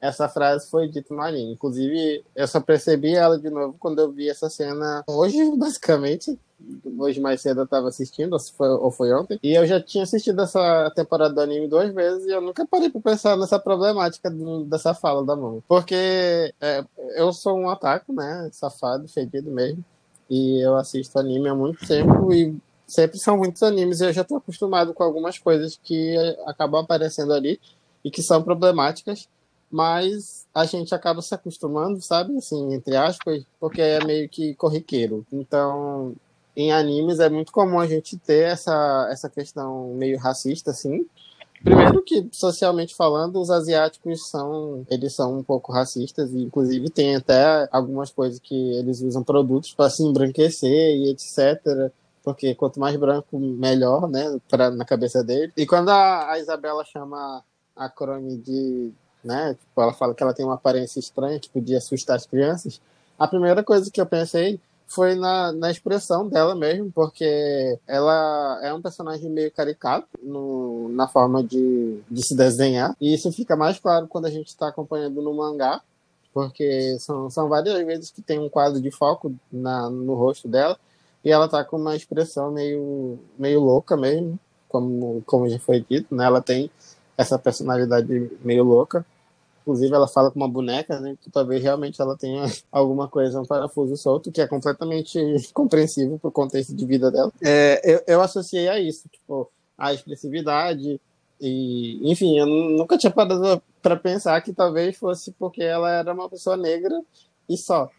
essa frase foi dita no anime. Inclusive, eu só percebi ela de novo quando eu vi essa cena hoje, basicamente. Hoje mais cedo eu tava assistindo, ou foi, ou foi ontem. E eu já tinha assistido essa temporada do anime duas vezes e eu nunca parei pra pensar nessa problemática do, dessa fala da mão. Porque é, eu sou um ataque, né? Safado, fedido mesmo. E eu assisto anime há muito tempo e sempre são muitos animes e eu já tô acostumado com algumas coisas que acabam aparecendo ali e que são problemáticas mas a gente acaba se acostumando, sabe? Assim, entre aspas, porque é meio que corriqueiro. Então, em animes é muito comum a gente ter essa, essa questão meio racista, assim. Primeiro que, socialmente falando, os asiáticos são, eles são um pouco racistas, e inclusive tem até algumas coisas que eles usam produtos para se embranquecer e etc. Porque quanto mais branco, melhor, né, pra, na cabeça dele. E quando a, a Isabela chama a Crone de, né, tipo, ela fala que ela tem uma aparência estranha, que podia assustar as crianças, a primeira coisa que eu pensei foi na, na expressão dela mesmo, porque ela é um personagem meio caricato no, na forma de, de se desenhar, e isso fica mais claro quando a gente está acompanhando no mangá, porque são, são várias vezes que tem um quadro de foco na, no rosto dela, e ela tá com uma expressão meio, meio louca mesmo, como, como já foi dito, né? Ela tem essa personalidade meio louca. Inclusive, ela fala com uma boneca, né? Que talvez realmente ela tenha alguma coisa, um parafuso solto, que é completamente compreensível pro contexto de vida dela. É, eu, eu associei a isso, tipo, a expressividade. E, enfim, eu nunca tinha parado para pensar que talvez fosse porque ela era uma pessoa negra e só.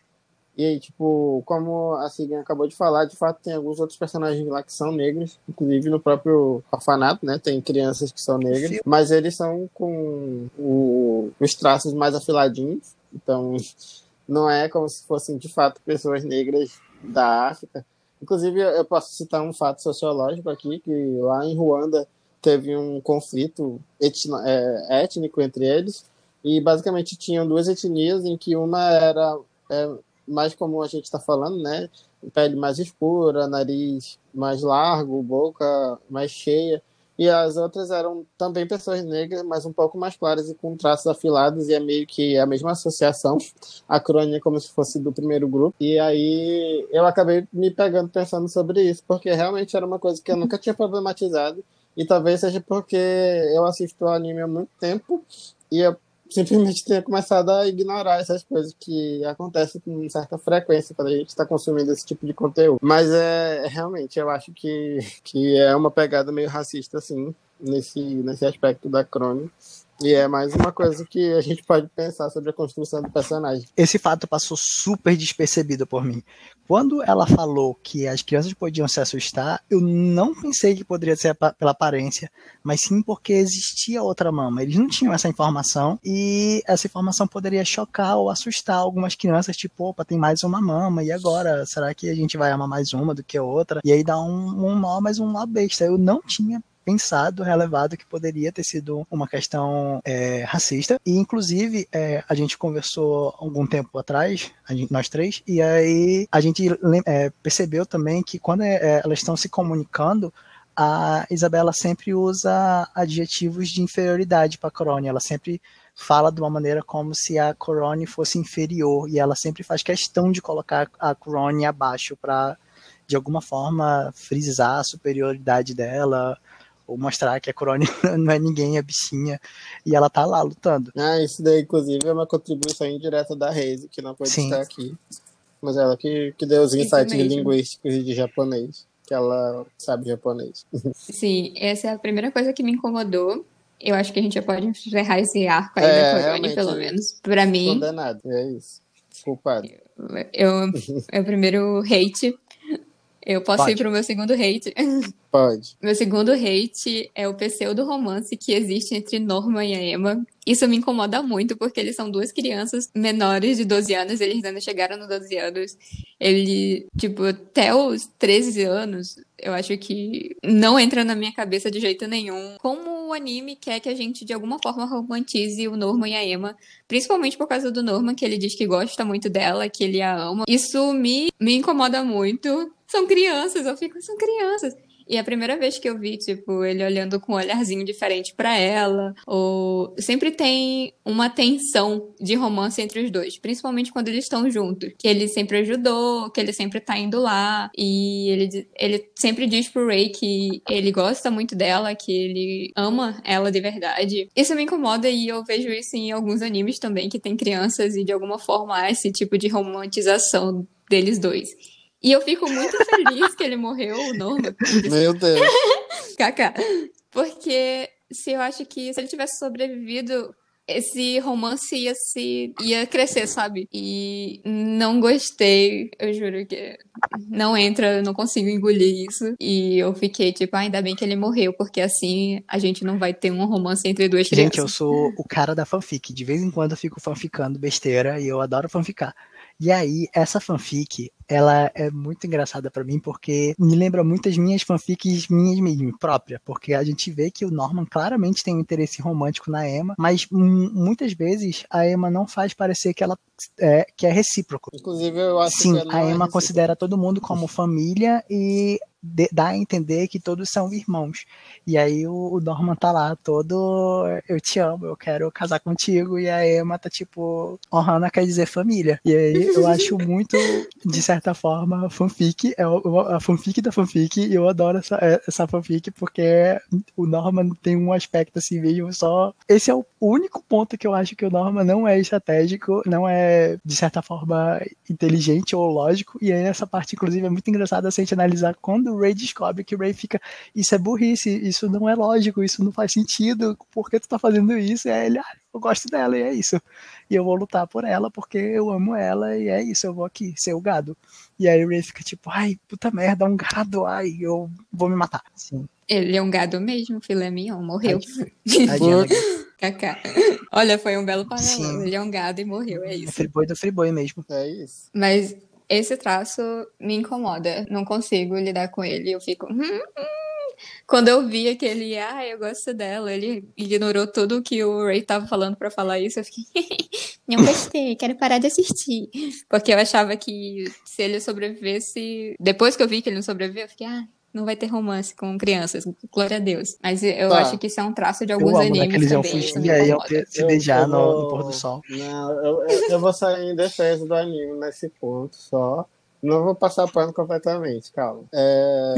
E aí, tipo, como a Sigan acabou de falar, de fato tem alguns outros personagens lá que são negros, inclusive no próprio orfanato, né? Tem crianças que são negras, mas eles são com o, os traços mais afiladinhos, então não é como se fossem de fato pessoas negras da África. Inclusive, eu posso citar um fato sociológico aqui, que lá em Ruanda teve um conflito etno, é, étnico entre eles, e basicamente tinham duas etnias em que uma era é, mais como a gente está falando, né? Pele mais escura, nariz mais largo, boca mais cheia. E as outras eram também pessoas negras, mas um pouco mais claras e com traços afilados, e é meio que a mesma associação. A crônica como se fosse do primeiro grupo. E aí eu acabei me pegando pensando sobre isso, porque realmente era uma coisa que eu nunca tinha problematizado. E talvez seja porque eu assisto anime há muito tempo e eu simplesmente tenha começado a ignorar essas coisas que acontecem com certa frequência quando a gente está consumindo esse tipo de conteúdo. Mas é realmente, eu acho que, que é uma pegada meio racista, assim, nesse, nesse aspecto da crônica. E é mais uma coisa que a gente pode pensar sobre a construção do personagem. Esse fato passou super despercebido por mim. Quando ela falou que as crianças podiam se assustar, eu não pensei que poderia ser pela aparência, mas sim porque existia outra mama. Eles não tinham essa informação e essa informação poderia chocar ou assustar algumas crianças, tipo, opa, tem mais uma mama, e agora? Será que a gente vai amar mais uma do que a outra? E aí dá um, um nó, mas um nó besta. Eu não tinha pensado, relevado que poderia ter sido uma questão é, racista. E, inclusive, é, a gente conversou algum tempo atrás, gente, nós três, e aí a gente é, percebeu também que quando é, é, elas estão se comunicando, a Isabela sempre usa adjetivos de inferioridade para a Corone. Ela sempre fala de uma maneira como se a Corone fosse inferior e ela sempre faz questão de colocar a Corone abaixo para de alguma forma frisar a superioridade dela ou mostrar que a Corone não é ninguém, é bichinha, e ela tá lá lutando. Ah, isso daí, inclusive, é uma contribuição indireta da Reise, que não pode Sim. estar aqui. Mas ela que, que deu os insights linguísticos de japonês, que ela sabe japonês. Sim, essa é a primeira coisa que me incomodou. Eu acho que a gente já pode encerrar esse arco aí é, da Corone, pelo menos. Pra mim. Condenado, é isso. Culpado. Eu, eu, o primeiro hate eu posso Pode. ir pro meu segundo hate. Pode. Meu segundo hate é o pseudo romance que existe entre Norma e a Emma. Isso me incomoda muito, porque eles são duas crianças menores de 12 anos, eles ainda chegaram nos 12 anos. Ele, tipo, até os 13 anos, eu acho que não entra na minha cabeça de jeito nenhum. Como o anime quer que a gente, de alguma forma, romantize o Norman e a Emma, principalmente por causa do Norman, que ele diz que gosta muito dela, que ele a ama. Isso me, me incomoda muito. São crianças, eu fico, são crianças. E a primeira vez que eu vi, tipo, ele olhando com um olharzinho diferente para ela, ou sempre tem uma tensão de romance entre os dois, principalmente quando eles estão juntos, que ele sempre ajudou, que ele sempre tá indo lá, e ele, ele sempre diz pro Ray que ele gosta muito dela, que ele ama ela de verdade. Isso me incomoda e eu vejo isso em alguns animes também, que tem crianças e de alguma forma há esse tipo de romantização deles dois. E eu fico muito feliz que ele morreu, o Norman. Meu Deus. Kaká. Porque se eu acho que se ele tivesse sobrevivido, esse romance ia se ia crescer, sabe? E não gostei, eu juro que não entra, eu não consigo engolir isso. E eu fiquei tipo, ah, ainda bem que ele morreu, porque assim a gente não vai ter um romance entre duas crianças. Gente, eu sou o cara da fanfic. De vez em quando eu fico fanficando besteira e eu adoro fanficar. E aí, essa fanfic, ela é muito engraçada para mim porque me lembra muitas minhas fanfics minhas mesmo, própria, porque a gente vê que o Norman claramente tem um interesse romântico na Emma, mas muitas vezes a Emma não faz parecer que ela é, que é recíproco. Inclusive, eu acho Sim, que a é Emma considera todo mundo como família e de, dá a entender que todos são irmãos. E aí o, o Norman tá lá todo, eu te amo, eu quero casar contigo, e a Emma tá tipo, Ohana quer dizer família. E aí eu acho muito, de certa forma, fanfic, é a fanfic da fanfic, e eu adoro essa, é, essa fanfic porque o Norman tem um aspecto assim meio só. Esse é o único ponto que eu acho que o Norman não é estratégico, não é, de certa forma, inteligente ou lógico, e aí essa parte, inclusive, é muito engraçada se a gente analisar quando o Ray descobre que o Ray fica, isso é burrice, isso não é lógico, isso não faz sentido, por que tu tá fazendo isso? E aí ele, ah, eu gosto dela e é isso. E eu vou lutar por ela porque eu amo ela e é isso, eu vou aqui ser o gado. E aí o Ray fica tipo, ai, puta merda, um gado, ai, eu vou me matar. Sim. Ele é um gado mesmo, filé mignon, morreu. Kaká. Olha, foi um belo paralelo. Ele é um gado e morreu, é isso. É friboi do friboi mesmo. É isso. Mas esse traço me incomoda. Não consigo lidar com ele. Eu fico. Hum, hum. Quando eu vi aquele, ah, eu gosto dela, ele ignorou tudo que o Ray tava falando para falar isso, eu fiquei, não gostei, quero parar de assistir. Porque eu achava que se ele sobrevivesse, depois que eu vi que ele não sobreviveu, eu fiquei, ah, não vai ter romance com crianças, glória a Deus. Mas eu tá. acho que isso é um traço de alguns eu amo, animes. Né, eles fugir e aí iam se beijar no, vou... no, pôr do sol. Não, eu, eu, eu vou sair em defesa do anime nesse ponto só. Não vou passar pano completamente, calma. É,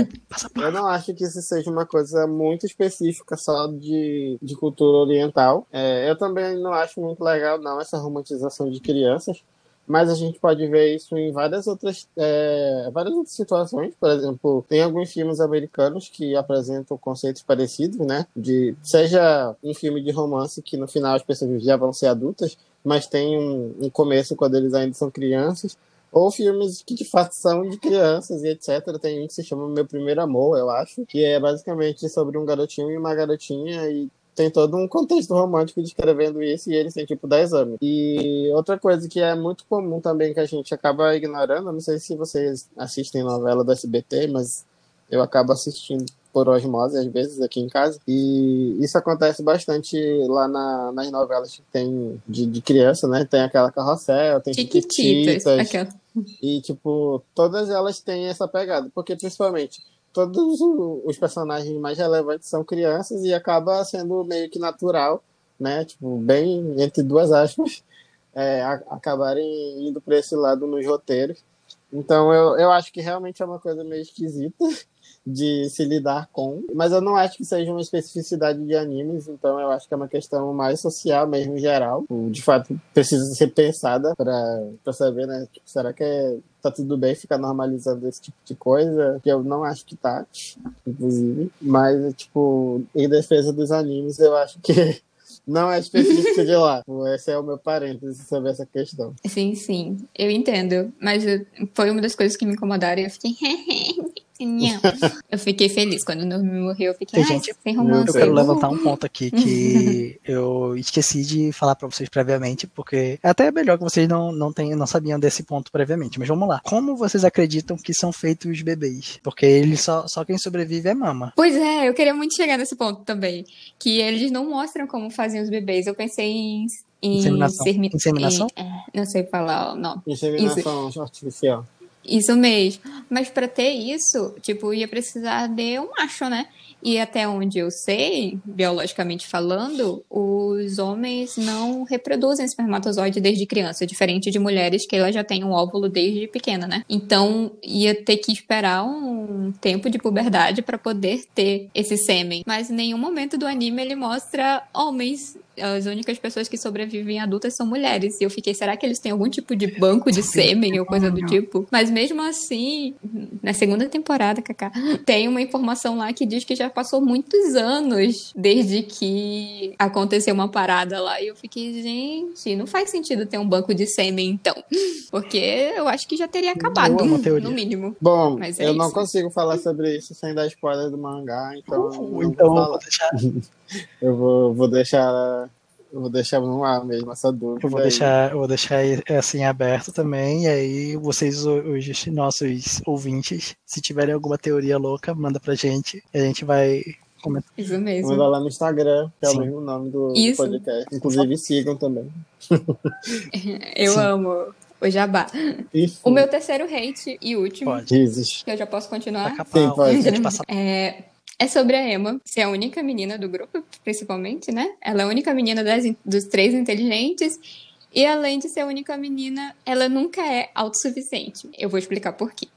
eu não acho que isso seja uma coisa muito específica só de, de cultura oriental. É, eu também não acho muito legal, não, essa romantização de crianças. Mas a gente pode ver isso em várias outras, é, várias outras situações. Por exemplo, tem alguns filmes americanos que apresentam conceitos parecidos, né? De, seja um filme de romance que no final as pessoas já vão ser adultas, mas tem um, um começo quando eles ainda são crianças ou filmes que de fato são de crianças e etc. Tem um que se chama Meu Primeiro Amor, eu acho, que é basicamente sobre um garotinho e uma garotinha e tem todo um contexto romântico descrevendo isso e eles têm tipo 10 anos. E outra coisa que é muito comum também que a gente acaba ignorando, não sei se vocês assistem novela do SBT, mas eu acabo assistindo por osmose, às vezes, aqui em casa. E isso acontece bastante lá na, nas novelas que tem de, de criança, né? Tem aquela carrossel, tem Chiquititas. Aquela. E, tipo, todas elas têm essa pegada. Porque, principalmente, todos os personagens mais relevantes são crianças e acaba sendo meio que natural, né? Tipo, bem entre duas aspas, é, acabarem indo para esse lado nos roteiros. Então, eu, eu acho que realmente é uma coisa meio esquisita de se lidar com. Mas eu não acho que seja uma especificidade de animes, então eu acho que é uma questão mais social mesmo, geral. De fato, precisa ser pensada para saber, né? Tipo, será que é, tá tudo bem ficar normalizando esse tipo de coisa? Que eu não acho que tá, inclusive. Mas, tipo, em defesa dos animes, eu acho que não é específico de lá. Esse é o meu parênteses sobre essa questão. Sim, sim. Eu entendo. Mas foi uma das coisas que me incomodaram e eu fiquei. eu fiquei feliz quando o Norman morreu. Eu fiquei, gente, sem romance. Eu quero levantar um ponto aqui que eu esqueci de falar para vocês previamente, porque é até melhor que vocês não, não, tenham, não sabiam desse ponto previamente. Mas vamos lá. Como vocês acreditam que são feitos os bebês? Porque eles só, só quem sobrevive é mama. Pois é, eu queria muito chegar nesse ponto também. Que eles não mostram como fazem os bebês. Eu pensei em Inseminação? Inseminação? Em, é, não sei falar o nome. Inseminação isso. artificial. Isso mesmo. Mas para ter isso, tipo, ia precisar de um macho, né? E até onde eu sei, biologicamente falando, os homens não reproduzem espermatozoide desde criança, diferente de mulheres que elas já têm um óvulo desde pequena, né? Então ia ter que esperar um tempo de puberdade para poder ter esse sêmen. Mas em nenhum momento do anime ele mostra homens as únicas pessoas que sobrevivem adultas são mulheres. E eu fiquei, será que eles têm algum tipo de banco de sêmen ou coisa do tipo? Mas mesmo assim, na segunda temporada, Kaká, tem uma informação lá que diz que já passou muitos anos desde que aconteceu uma parada lá. E eu fiquei, gente, não faz sentido ter um banco de sêmen, então. Porque eu acho que já teria acabado, no mínimo. Bom, Mas é eu não isso. consigo falar sobre isso sem dar spoiler do mangá, então. Uh, não então vou vou deixar, Eu vou, vou deixar. Eu vou deixar no ar mesmo essa dúvida. eu vou aí. deixar, eu vou deixar assim aberto também. E aí, vocês, os nossos ouvintes, se tiverem alguma teoria louca, manda pra gente. E a gente vai comentar. Isso mesmo. Manda lá no Instagram, que é Sim. o mesmo nome do, Isso. podcast. Inclusive sigam também. Eu Sim. amo o jabá. Isso. O meu terceiro hate e último, Pode. Jesus. que eu já posso continuar. Taca Sim, pode. É, é sobre a Emma ser a única menina do grupo, principalmente, né? Ela é a única menina das, dos três inteligentes. E além de ser a única menina, ela nunca é autossuficiente. Eu vou explicar por quê.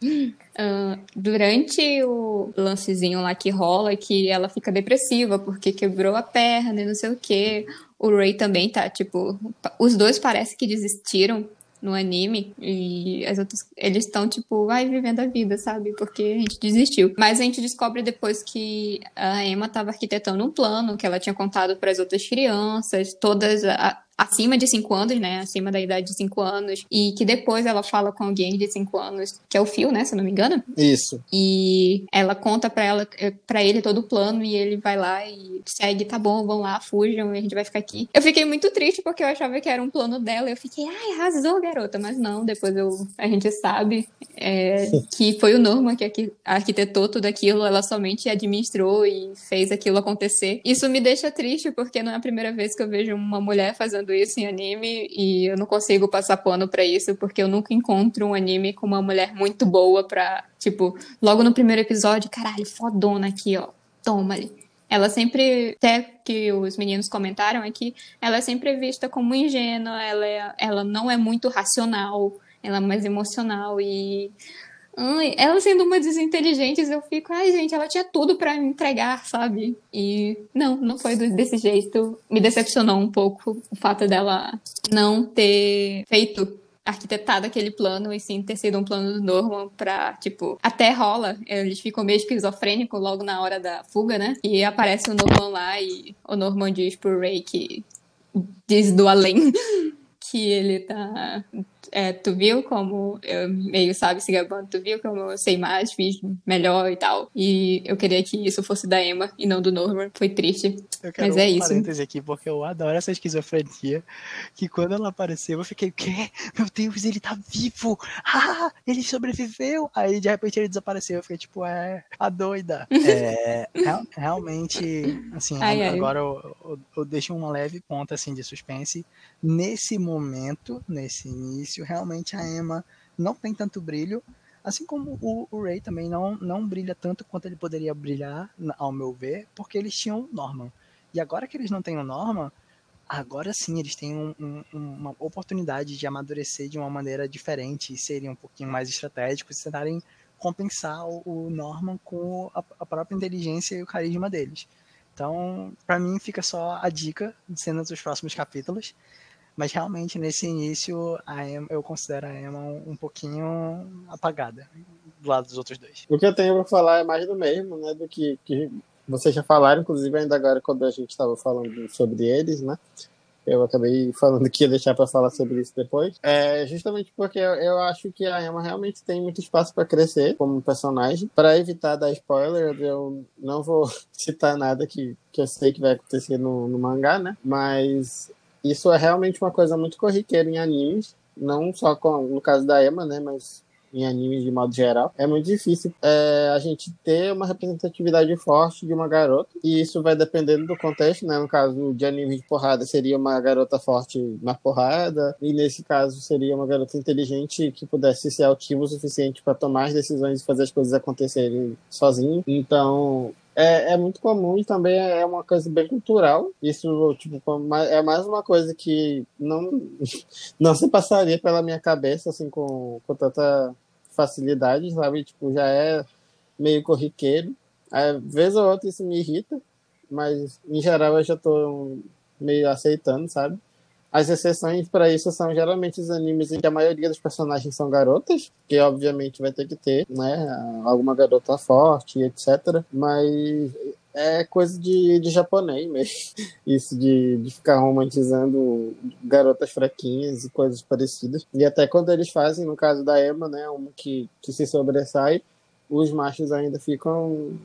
Ah, durante o lancezinho lá que rola, que ela fica depressiva porque quebrou a perna e não sei o quê. O Ray também tá, tipo. Os dois parece que desistiram no anime e as outras eles estão tipo vai vivendo a vida sabe? Porque a gente desistiu. Mas a gente descobre depois que a Emma estava arquitetando um plano que ela tinha contado para as outras crianças todas a- acima de 5 anos né acima da idade de 5 anos e que depois ela fala com alguém de 5 anos que é o Phil né se eu não me engano Isso. e ela conta pra ela para ele todo o plano e ele vai lá e segue, tá bom, vão lá, fujam e a gente vai ficar aqui. Eu fiquei muito triste porque eu achava que era um plano dela. Eu fiquei, ai, arrasou, garota, mas não, depois eu, a gente sabe é, que foi o Norman que arqui- arquitetou tudo aquilo, ela somente administrou e fez aquilo acontecer. Isso me deixa triste porque não é a primeira vez que eu vejo uma mulher fazendo isso em anime e eu não consigo passar pano pra isso porque eu nunca encontro um anime com uma mulher muito boa pra, tipo, logo no primeiro episódio, caralho, fodona aqui, ó, toma ali. Ela sempre, até que os meninos comentaram aqui, ela é sempre vista como ingênua, ela, é, ela não é muito racional, ela é mais emocional e. Ai, ela sendo uma das inteligentes, eu fico, ai gente, ela tinha tudo pra me entregar, sabe? E não, não foi desse jeito. Me decepcionou um pouco o fato dela não ter feito arquitetado aquele plano e sim ter sido um plano do Norman pra, tipo, até rola, eles ficam meio esquizofrênicos logo na hora da fuga, né? E aparece o Norman lá e o Norman diz pro Ray que diz do além que ele tá. É, tu viu como eu meio sabe se gabando, tu viu como eu sei mais, fiz melhor e tal. E eu queria que isso fosse da Emma e não do Norman. Foi triste. Eu quero Mas é um isso. parêntese aqui, porque eu adoro essa esquizofrenia. Que quando ela apareceu, eu fiquei, o quê? Meu Deus, ele tá vivo! Ah, ele sobreviveu! Aí de repente ele desapareceu. Eu fiquei tipo, é, a doida. É, real- realmente, assim, Ai, ai. agora eu, eu- eu deixo uma leve ponta assim, de suspense. Nesse momento, nesse início, realmente a Emma não tem tanto brilho. Assim como o, o Ray também não, não brilha tanto quanto ele poderia brilhar, ao meu ver, porque eles tinham Norman. E agora que eles não têm o Norman, agora sim eles têm um- um- uma oportunidade de amadurecer de uma maneira diferente e serem um pouquinho mais estratégicos tentarem compensar o, o Norman com a, a própria inteligência e o carisma deles. Então, pra mim fica só a dica de cenas dos próximos capítulos. Mas realmente nesse início a Emma, eu considero a Emma um, um pouquinho apagada do lado dos outros dois. O que eu tenho pra falar é mais do mesmo, né? Do que, que vocês já falaram, inclusive ainda agora quando a gente estava falando sobre eles, né? Eu acabei falando que ia deixar pra falar sobre isso depois. É justamente porque eu, eu acho que a Emma realmente tem muito espaço pra crescer como personagem. Pra evitar dar spoiler, eu não vou citar nada que, que eu sei que vai acontecer no, no mangá, né? Mas isso é realmente uma coisa muito corriqueira em animes. Não só com, no caso da Emma, né? Mas em animes de modo geral, é muito difícil é, a gente ter uma representatividade forte de uma garota, e isso vai dependendo do contexto, né? No caso de anime de porrada, seria uma garota forte na porrada, e nesse caso seria uma garota inteligente que pudesse ser altiva o suficiente para tomar as decisões e fazer as coisas acontecerem sozinha. Então, é, é muito comum e também é uma coisa bem cultural. Isso, tipo, é mais uma coisa que não, não se passaria pela minha cabeça, assim, com, com tanta facilidade, sabe? Tipo, já é meio corriqueiro. Às vezes ou outra isso me irrita, mas em geral eu já tô meio aceitando, sabe? As exceções para isso são geralmente os animes em que a maioria dos personagens são garotas, que obviamente vai ter que ter, né, alguma garota forte, etc. Mas é coisa de, de japonês mesmo. Isso de, de ficar romantizando garotas fraquinhas e coisas parecidas. E até quando eles fazem, no caso da Emma, né, uma que, que se sobressai, os machos ainda ficam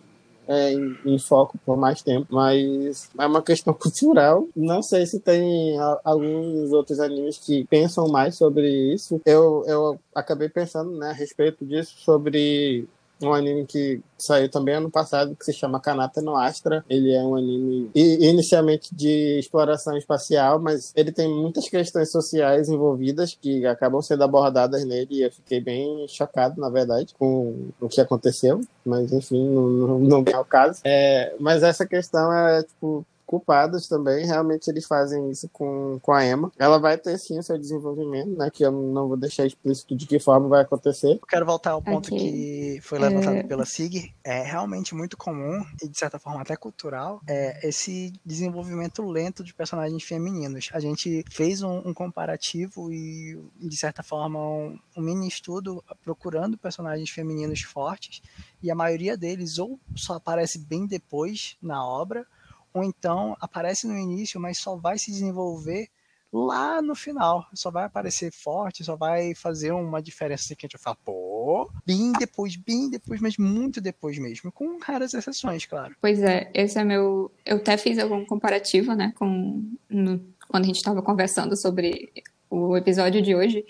é, em, em, foco por mais tempo, mas é uma questão cultural. Não sei se tem a, alguns outros animes que pensam mais sobre isso. Eu, eu acabei pensando né, a respeito disso, sobre um anime que saiu também ano passado, que se chama Kanata no Astra. Ele é um anime inicialmente de exploração espacial, mas ele tem muitas questões sociais envolvidas que acabam sendo abordadas nele e eu fiquei bem chocado, na verdade, com o que aconteceu. Mas, enfim, não, não, não é o caso. É, mas essa questão é, tipo, culpados também, realmente eles fazem isso com, com a Emma. Ela vai ter sim o seu desenvolvimento, né? Que eu não vou deixar explícito de que forma vai acontecer. Eu quero voltar ao ponto okay. que foi levantado é... pela SIG. É realmente muito comum, e de certa forma até cultural, é esse desenvolvimento lento de personagens femininos. A gente fez um, um comparativo e, de certa forma, um, um mini estudo procurando personagens femininos fortes, e a maioria deles ou só aparece bem depois na obra, ou então aparece no início, mas só vai se desenvolver lá no final. Só vai aparecer forte, só vai fazer uma diferença assim que a gente vai falar, pô, bem depois, bem depois, mas muito depois mesmo, com raras exceções, claro. Pois é, esse é meu. Eu até fiz algum comparativo, né, com. No... Quando a gente estava conversando sobre o episódio de hoje,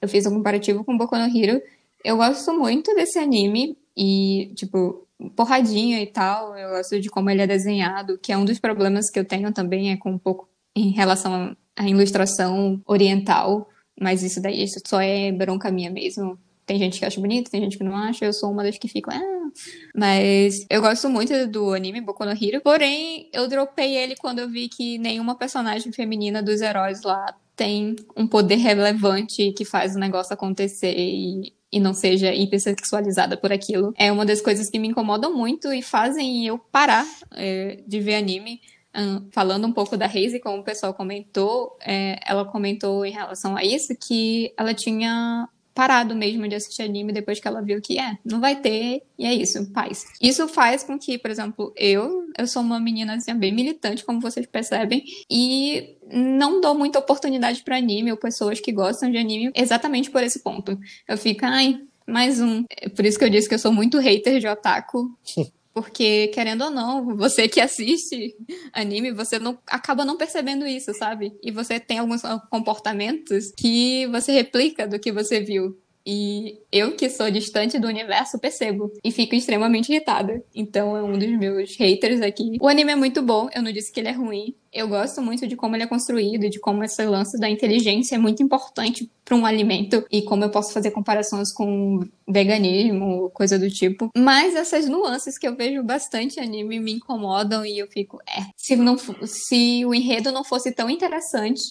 eu fiz um comparativo com Boku no Hero. Eu gosto muito desse anime e, tipo, porradinha e tal. Eu gosto de como ele é desenhado, que é um dos problemas que eu tenho também é com um pouco em relação à ilustração oriental, mas isso daí isso só é bronca minha mesmo. Tem gente que acha bonito, tem gente que não acha, eu sou uma das que fico, ah. Mas eu gosto muito do anime Boku no Hero, porém eu dropei ele quando eu vi que nenhuma personagem feminina dos heróis lá tem um poder relevante que faz o negócio acontecer e e não seja hipersexualizada por aquilo. É uma das coisas que me incomodam muito e fazem eu parar é, de ver anime. Um, falando um pouco da Reise, como o pessoal comentou, é, ela comentou em relação a isso que ela tinha parado mesmo de assistir anime depois que ela viu que é, não vai ter, e é isso, paz. Isso faz com que, por exemplo, eu, eu sou uma menina assim, bem militante, como vocês percebem, e não dou muita oportunidade para anime ou pessoas que gostam de anime exatamente por esse ponto. Eu fico, ai, mais um. É por isso que eu disse que eu sou muito hater de otaku. Porque, querendo ou não, você que assiste anime, você não acaba não percebendo isso, sabe? E você tem alguns comportamentos que você replica do que você viu. E eu, que sou distante do universo, percebo. E fico extremamente irritada. Então é um dos meus haters aqui. O anime é muito bom, eu não disse que ele é ruim. Eu gosto muito de como ele é construído, de como esse lance da inteligência é muito importante para um alimento e como eu posso fazer comparações com veganismo, coisa do tipo. Mas essas nuances que eu vejo bastante anime me incomodam e eu fico, é, se não se o enredo não fosse tão interessante,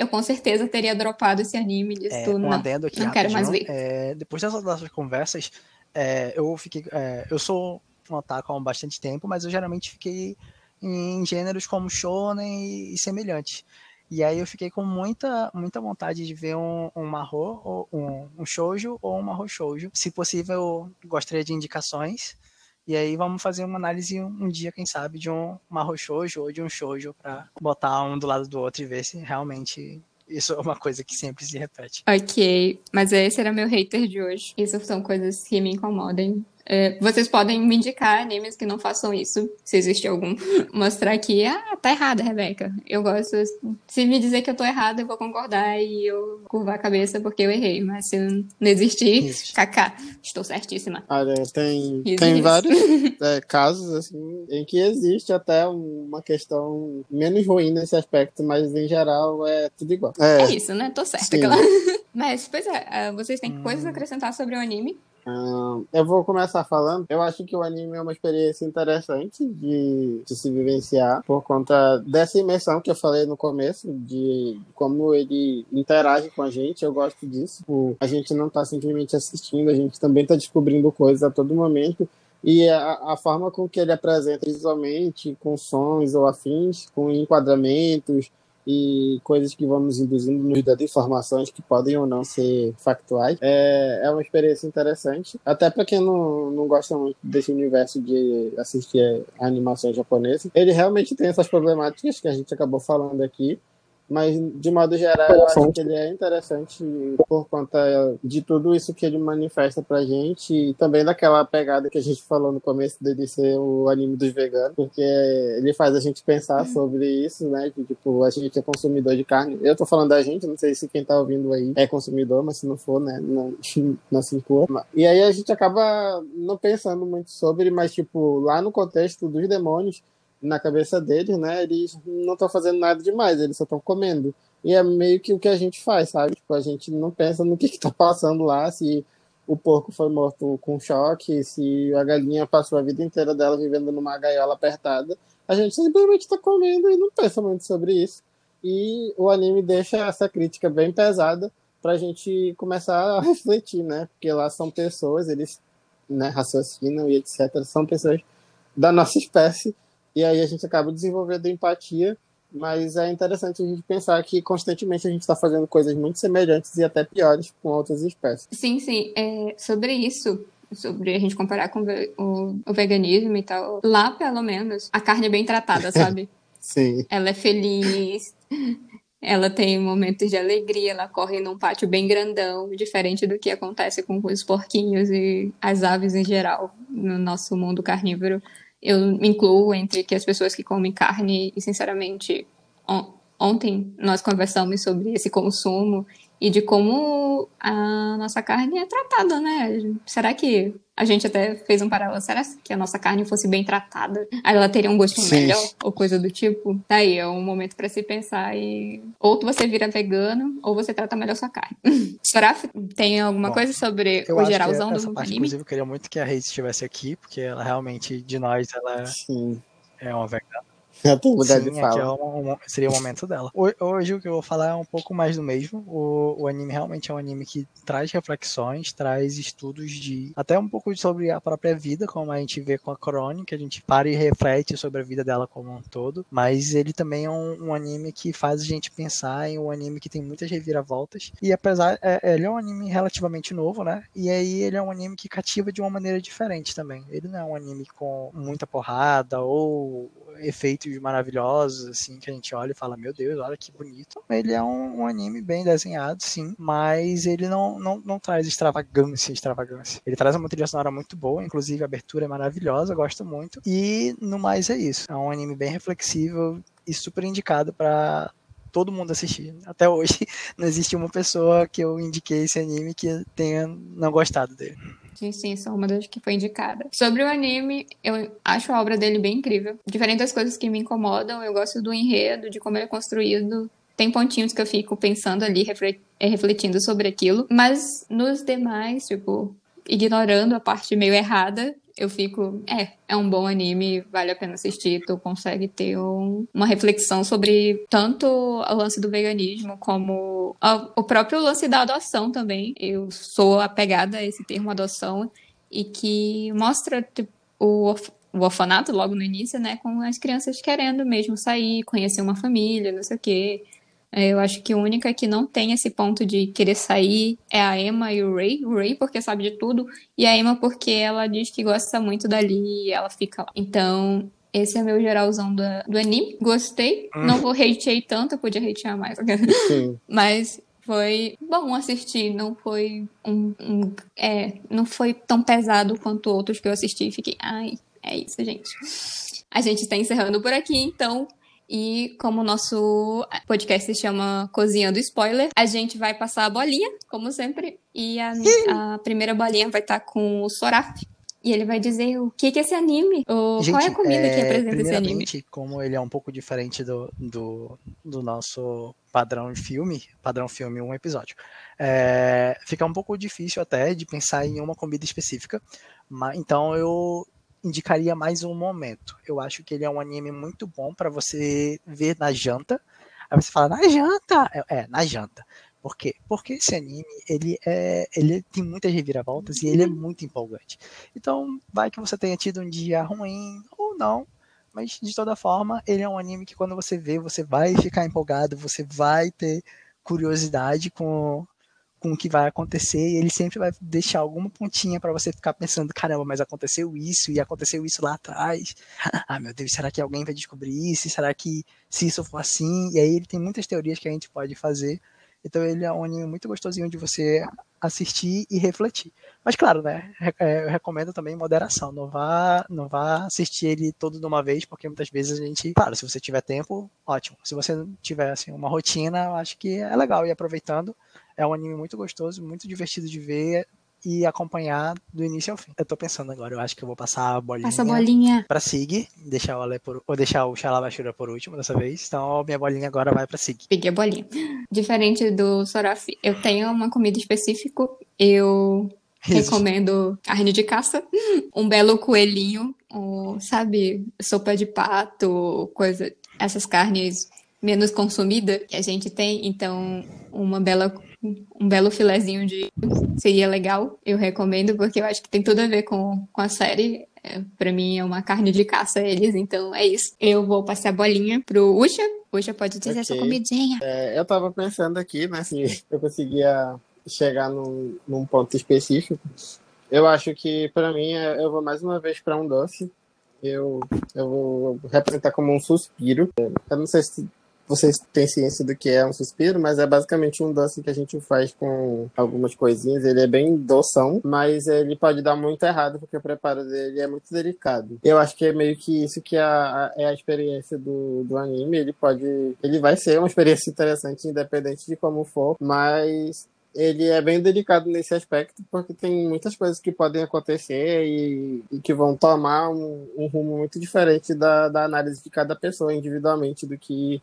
eu com certeza teria dropado esse anime de é, um não, adendo aqui não quero mais ver. É, depois dessas nossas conversas, é, eu fiquei, é, eu sou um otaku há bastante tempo, mas eu geralmente fiquei em gêneros como shonen e, e semelhantes. E aí eu fiquei com muita, muita vontade de ver um, um marro, ou um, um shoujo ou um marro shoujo. Se possível, gostaria de indicações. E aí vamos fazer uma análise um, dia, quem sabe, de um marro shoujo ou de um shoujo para botar um do lado do outro e ver se realmente isso é uma coisa que sempre se repete. Ok, mas esse era meu hater de hoje. Isso são coisas que me incomodam. É, vocês podem me indicar animes que não façam isso, se existe algum. Mostrar que, ah, tá errada, Rebeca. Eu gosto. Se me dizer que eu tô errada, eu vou concordar e eu curvar a cabeça porque eu errei. Mas se não existir, kaká, estou certíssima. Olha, tem, tem vários é, casos, assim, em que existe até uma questão menos ruim nesse aspecto, mas em geral é tudo igual. É, é isso, né? Tô certa, claro. Mas, pois é, é, vocês têm hum. coisas a acrescentar sobre o anime? Eu vou começar falando. Eu acho que o anime é uma experiência interessante de, de, se vivenciar por conta dessa imersão que eu falei no começo, de como ele interage com a gente. Eu gosto disso. A gente não está simplesmente assistindo, a gente também está descobrindo coisas a todo momento. E a, a, forma com que ele apresenta visualmente, com sons ou afins, com enquadramentos, e coisas que vamos induzindo nos dando informações que podem ou não ser factuais. É, é uma experiência interessante, até para quem não, não gosta muito desse universo de assistir animações japonesas. Ele realmente tem essas problemáticas que a gente acabou falando aqui, mas de modo geral eu acho que ele é interessante por conta de tudo isso que ele manifesta pra gente e também daquela pegada que a gente falou no começo dele ser o anime dos veganos, porque ele faz a gente pensar sobre isso, né? Que tipo, a gente é consumidor de carne. Eu tô falando da gente, não sei se quem tá ouvindo aí é consumidor, mas se não for, né, não, não se importa. E aí a gente acaba não pensando muito sobre, mas tipo, lá no contexto dos demônios, na cabeça deles, né? Eles não estão fazendo nada demais, eles só estão comendo. E é meio que o que a gente faz, sabe? Tipo, a gente não pensa no que está passando lá, se o porco foi morto com choque, se a galinha passou a vida inteira dela vivendo numa gaiola apertada. A gente simplesmente está comendo e não pensa muito sobre isso. E o anime deixa essa crítica bem pesada para a gente começar a refletir, né? Porque lá são pessoas, eles né, raciocinam e etc. São pessoas da nossa espécie e aí a gente acaba desenvolvendo empatia, mas é interessante a gente pensar que constantemente a gente está fazendo coisas muito semelhantes e até piores com outras espécies. Sim, sim. É, sobre isso, sobre a gente comparar com o, o, veganismo e tal, lá pelo menos a carne é bem tratada, sabe? sim. Ela é feliz. Ela tem momentos de alegria, ela corre num pátio bem grandão, diferente do que acontece com os porquinhos e as aves em geral no nosso mundo carnívoro eu me incluo entre que as pessoas que comem carne e, sinceramente, on ontem nós conversamos sobre esse consumo e de como a nossa carne é tratada, né? Será que a gente até fez um paralelo. Será que a nossa carne fosse bem tratada? Ela teria um gosto Sim. melhor? Ou coisa do tipo? Daí é um momento para se pensar e... Ou você vira vegano, ou você trata melhor sua carne. Será tem alguma Bom, coisa sobre o geralzão do parte, anime? Inclusive, eu queria muito que a Reis estivesse aqui, porque ela realmente, de nós, ela Sim. é uma vegana. Mudado de fala. É um, seria o momento dela. Hoje o que eu vou falar é um pouco mais do mesmo. O, o anime realmente é um anime que traz reflexões, traz estudos de. até um pouco sobre a própria vida, como a gente vê com a Crônica, a gente para e reflete sobre a vida dela como um todo. Mas ele também é um, um anime que faz a gente pensar em um anime que tem muitas reviravoltas. E apesar. É, ele é um anime relativamente novo, né? E aí ele é um anime que cativa de uma maneira diferente também. Ele não é um anime com muita porrada ou efeitos maravilhosos, assim, que a gente olha e fala, meu Deus, olha que bonito. Ele é um, um anime bem desenhado, sim, mas ele não, não, não traz extravagância, extravagância. Ele traz uma trilha sonora muito boa, inclusive a abertura é maravilhosa, gosto muito. E no mais é isso. É um anime bem reflexivo e super indicado para todo mundo assistir. Até hoje não existe uma pessoa que eu indiquei esse anime que tenha não gostado dele. Sim, sim, sou uma das que foi indicada. Sobre o anime, eu acho a obra dele bem incrível. Diferente das coisas que me incomodam, eu gosto do enredo, de como ele é construído. Tem pontinhos que eu fico pensando ali, é, refletindo sobre aquilo. Mas nos demais, tipo, ignorando a parte meio errada, eu fico, é, é um bom anime, vale a pena assistir, tu consegue ter um, uma reflexão sobre tanto o lance do veganismo como a, o próprio lance da adoção também. Eu sou apegada a esse termo adoção e que mostra tipo, o, o orfanato logo no início, né, com as crianças querendo mesmo sair, conhecer uma família, não sei o quê. É, eu acho que a única que não tem esse ponto de querer sair é a Emma e o Ray. O Ray porque sabe de tudo, e a Emma porque ela diz que gosta muito dali e ela fica lá. Então, esse é meu geralzão do, do anime. Gostei. Hum. Não vou hatear tanto, eu podia hatear mais. Sim. Mas foi bom assistir. Não foi um, um, é, não foi tão pesado quanto outros que eu assisti e fiquei, ai, é isso, gente. A gente está encerrando por aqui, então e como o nosso podcast se chama Cozinhando Spoiler, a gente vai passar a bolinha, como sempre. E a, a primeira bolinha vai estar tá com o Soraf. E ele vai dizer o que, que é esse anime, ou Gente, qual é a comida é, que apresenta esse anime. Como ele é um pouco diferente do, do, do nosso padrão de filme, padrão filme um episódio, é, fica um pouco difícil até de pensar em uma comida específica. Mas, então eu indicaria mais um momento. Eu acho que ele é um anime muito bom para você ver na janta. Aí você fala, na janta! É, é, na janta. Por quê? Porque esse anime, ele, é, ele tem muitas reviravoltas e ele é muito empolgante. Então, vai que você tenha tido um dia ruim ou não, Mas de toda forma, ele é um anime que quando você vê, você vai ficar empolgado, você vai ter curiosidade com, com o que vai acontecer, e ele sempre vai deixar alguma pontinha para você ficar pensando, caramba, mas aconteceu isso, e aconteceu isso lá atrás. ah, meu Deus, será que alguém vai descobrir isso? Será que se isso for assim? E aí ele tem muitas teorias que a gente pode fazer. Então ele é um anime muito gostosinho de você assistir e refletir. Mas claro, né? É, eu recomendo também moderação. Não vá, não vá assistir ele todo de uma vez, porque muitas vezes a gente. Claro, se você tiver tempo, ótimo. Se você tiver assim, uma rotina, eu acho que é legal ir aproveitando. É um anime muito gostoso, muito divertido de ver e acompanhar do início ao fim. Eu tô pensando agora, eu acho que eu vou passar a bolinha. Passa a bolinha. Pra Sig, deixar o Ale por, ou deixar o Xalabashura por último dessa vez. Então, minha bolinha agora vai pra Sig. Peguei a bolinha. Diferente do Sorafi, eu tenho uma comida específica. Eu. Recomendo carne de caça, um belo coelhinho, ou, sabe, sopa de pato, coisa, essas carnes menos consumida que a gente tem, então uma bela um belo filezinho de seria legal, eu recomendo, porque eu acho que tem tudo a ver com, com a série. É, para mim é uma carne de caça eles, então é isso. Eu vou passar a bolinha pro Usha. Usha pode dizer okay. sua comidinha. É, eu tava pensando aqui, né, se eu conseguia chegar num, num ponto específico. Eu acho que para mim é, eu vou mais uma vez para um doce. Eu, eu vou representar como um suspiro. Eu não sei se vocês têm ciência do que é um suspiro, mas é basicamente um doce que a gente faz com algumas coisinhas. Ele é bem doção, mas ele pode dar muito errado porque o preparo dele é muito delicado. Eu acho que é meio que isso que é a, é a experiência do, do anime. Ele pode. Ele vai ser uma experiência interessante, independente de como for, mas ele é bem delicado nesse aspecto, porque tem muitas coisas que podem acontecer e, e que vão tomar um, um, rumo muito diferente da, da análise de cada pessoa individualmente do que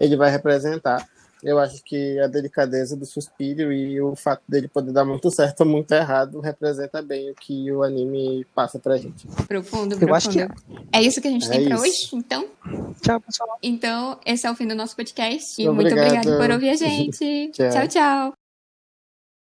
ele vai representar. Eu acho que a delicadeza do suspiro e o fato dele poder dar muito certo ou muito errado representa bem o que o anime passa pra gente. Profundo, profundo. Eu acho que é. é isso que a gente é tem isso. pra hoje, então? Tchau, pessoal. Então, esse é o fim do nosso podcast. E muito obrigado por ouvir a gente. tchau, tchau. tchau.